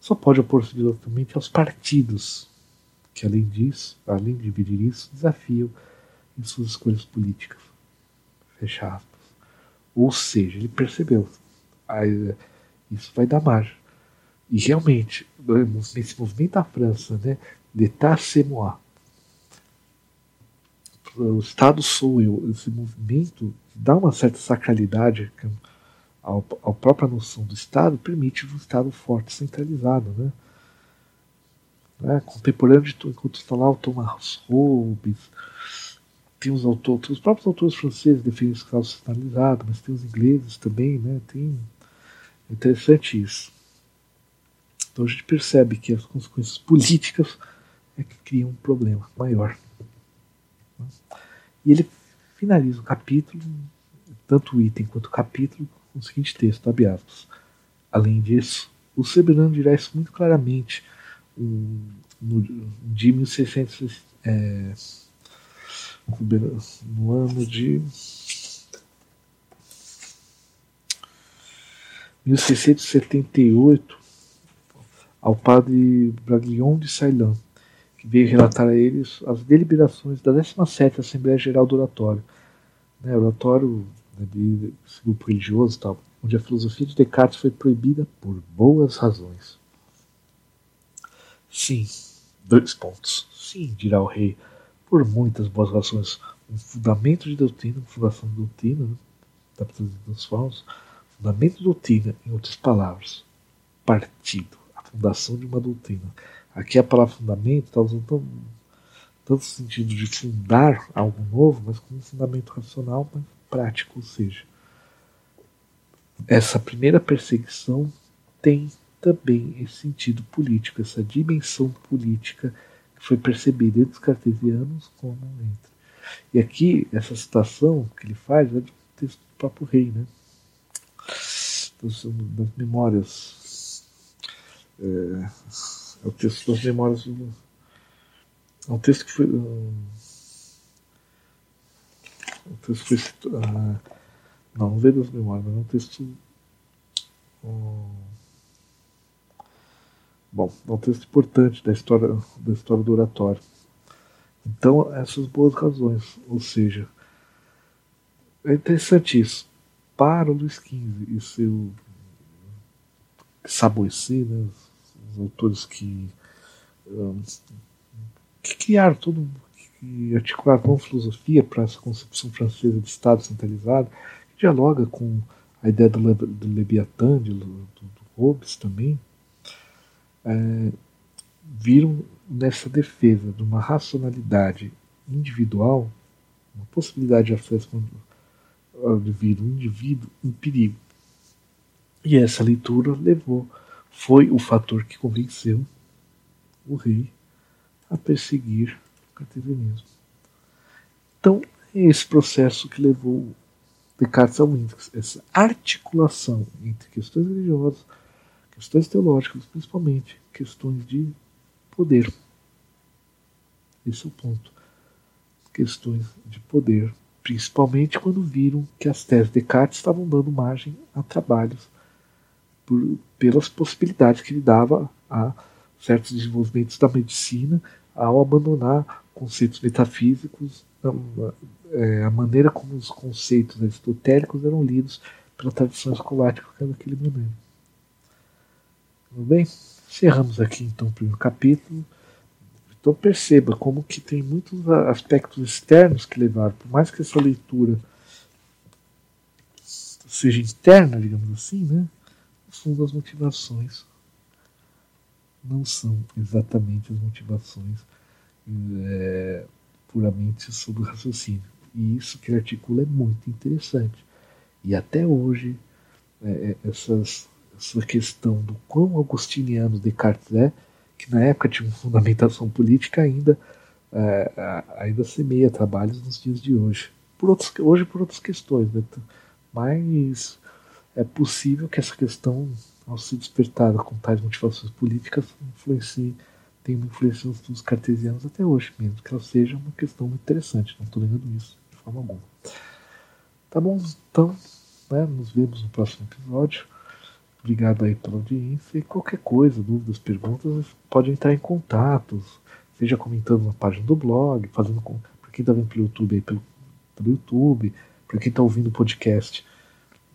só pode opor-se diretamente aos partidos, que além disso, além de dividir isso, desafiam em suas escolhas políticas. Fecha aspas. Ou seja, ele percebeu, isso vai dar margem. E realmente, nesse movimento da França, né, L'état c'est moi. O Estado sou eu. Esse movimento dá uma certa sacralidade ao, à própria noção do Estado, permite um Estado forte, centralizado. Né? É, contemporâneo de enquanto está lá o Thomas Hobbes, tem os, autores, os próprios autores franceses defendem o Estado centralizado, mas tem os ingleses também, né? Tem, é interessante isso. Então a gente percebe que as consequências políticas é que cria um problema maior. E ele finaliza o capítulo, tanto o item quanto o capítulo, com o seguinte texto, abre aspas. Além disso, o Sebrano dirá isso muito claramente um, no, de 1600, é, no ano de 1678 ao padre Braglion de Ceilão que veio relatar a eles as deliberações da 17ª Assembleia Geral do Oratório. Né, oratório né, de grupo religioso tal, onde a filosofia de Descartes foi proibida por boas razões. Sim, dois pontos. Sim, dirá o rei, por muitas boas razões. Um fundamento de doutrina, uma fundação de doutrina, né, da dos falsos, fundamento de doutrina, em outras palavras, partido, a fundação de uma doutrina Aqui a palavra fundamento está usando tanto, tanto sentido de fundar algo novo, mas como fundamento racional, mas prático, ou seja, essa primeira perseguição tem também esse sentido político, essa dimensão política que foi percebida entre os cartesianos como entre. E aqui, essa citação que ele faz é um texto do próprio rei, né? Das memórias. É, é o texto das memórias do. É um texto que foi. Um, texto que foi. Uh, não, não veio das memórias, mas é um texto. Um, bom, é um texto importante da história, da história do oratório. Então, essas boas razões, ou seja, é interessante isso. Para o Luiz XV e seu Saboici, né, autores que, que criaram todo que articularam uma filosofia para essa concepção francesa de Estado centralizado, que dialoga com a ideia do, Le, do Leviathan, de, do, do Hobbes também, é, viram nessa defesa de uma racionalidade individual, uma possibilidade de acesso ao indivíduo, um indivíduo em perigo. E essa leitura levou foi o fator que convenceu o rei a perseguir o cartesianismo. Então, é esse processo que levou Descartes ao índice, essa articulação entre questões religiosas, questões teológicas, principalmente questões de poder. Esse é o ponto. Questões de poder, principalmente quando viram que as teses de Descartes estavam dando margem a trabalhos por, pelas possibilidades que ele dava a certos desenvolvimentos da medicina ao abandonar conceitos metafísicos, a, é, a maneira como os conceitos aristotélicos eram lidos pela tradição escolástica daquele momento. Tudo bem? Encerramos aqui então o primeiro capítulo. Então perceba como que tem muitos aspectos externos que levaram, por mais que essa leitura seja interna, digamos assim, né? Fundo as motivações não são exatamente as motivações é, puramente sobre o raciocínio. E isso que ele articula é muito interessante. E até hoje, é, é essas, essa questão do quão augustiniano Descartes é, que na época tinha uma fundamentação política, ainda, é, ainda semeia trabalhos nos dias de hoje. Por outros, hoje por outras questões, né? mas é possível que essa questão, ao ser despertada com tais motivações políticas, influencie, tenha uma influência nos cartesianos até hoje, mesmo que ela seja uma questão muito interessante. Não estou negando isso de forma alguma. Tá bom? Então, né, nos vemos no próximo episódio. Obrigado aí pela audiência. E qualquer coisa, dúvidas, perguntas, pode entrar em contato, seja comentando na página do blog, fazendo com. Para quem está vendo pelo YouTube aí, pelo, pelo YouTube, para quem está ouvindo o podcast,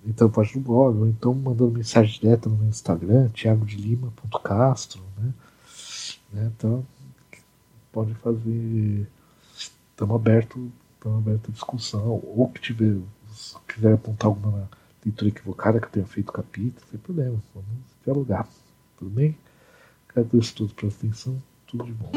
então pode no blog, ou então mandando mensagem direta no meu Instagram, thiagodilima.castro, né? né? Então pode fazer. Estamos abertos estamos abertos à discussão, ou que tiver quiser apontar alguma leitura equivocada que eu tenha feito capítulo, sem problema, vamos dialogar. Tudo bem? Agradeço todos pela atenção, tudo de bom.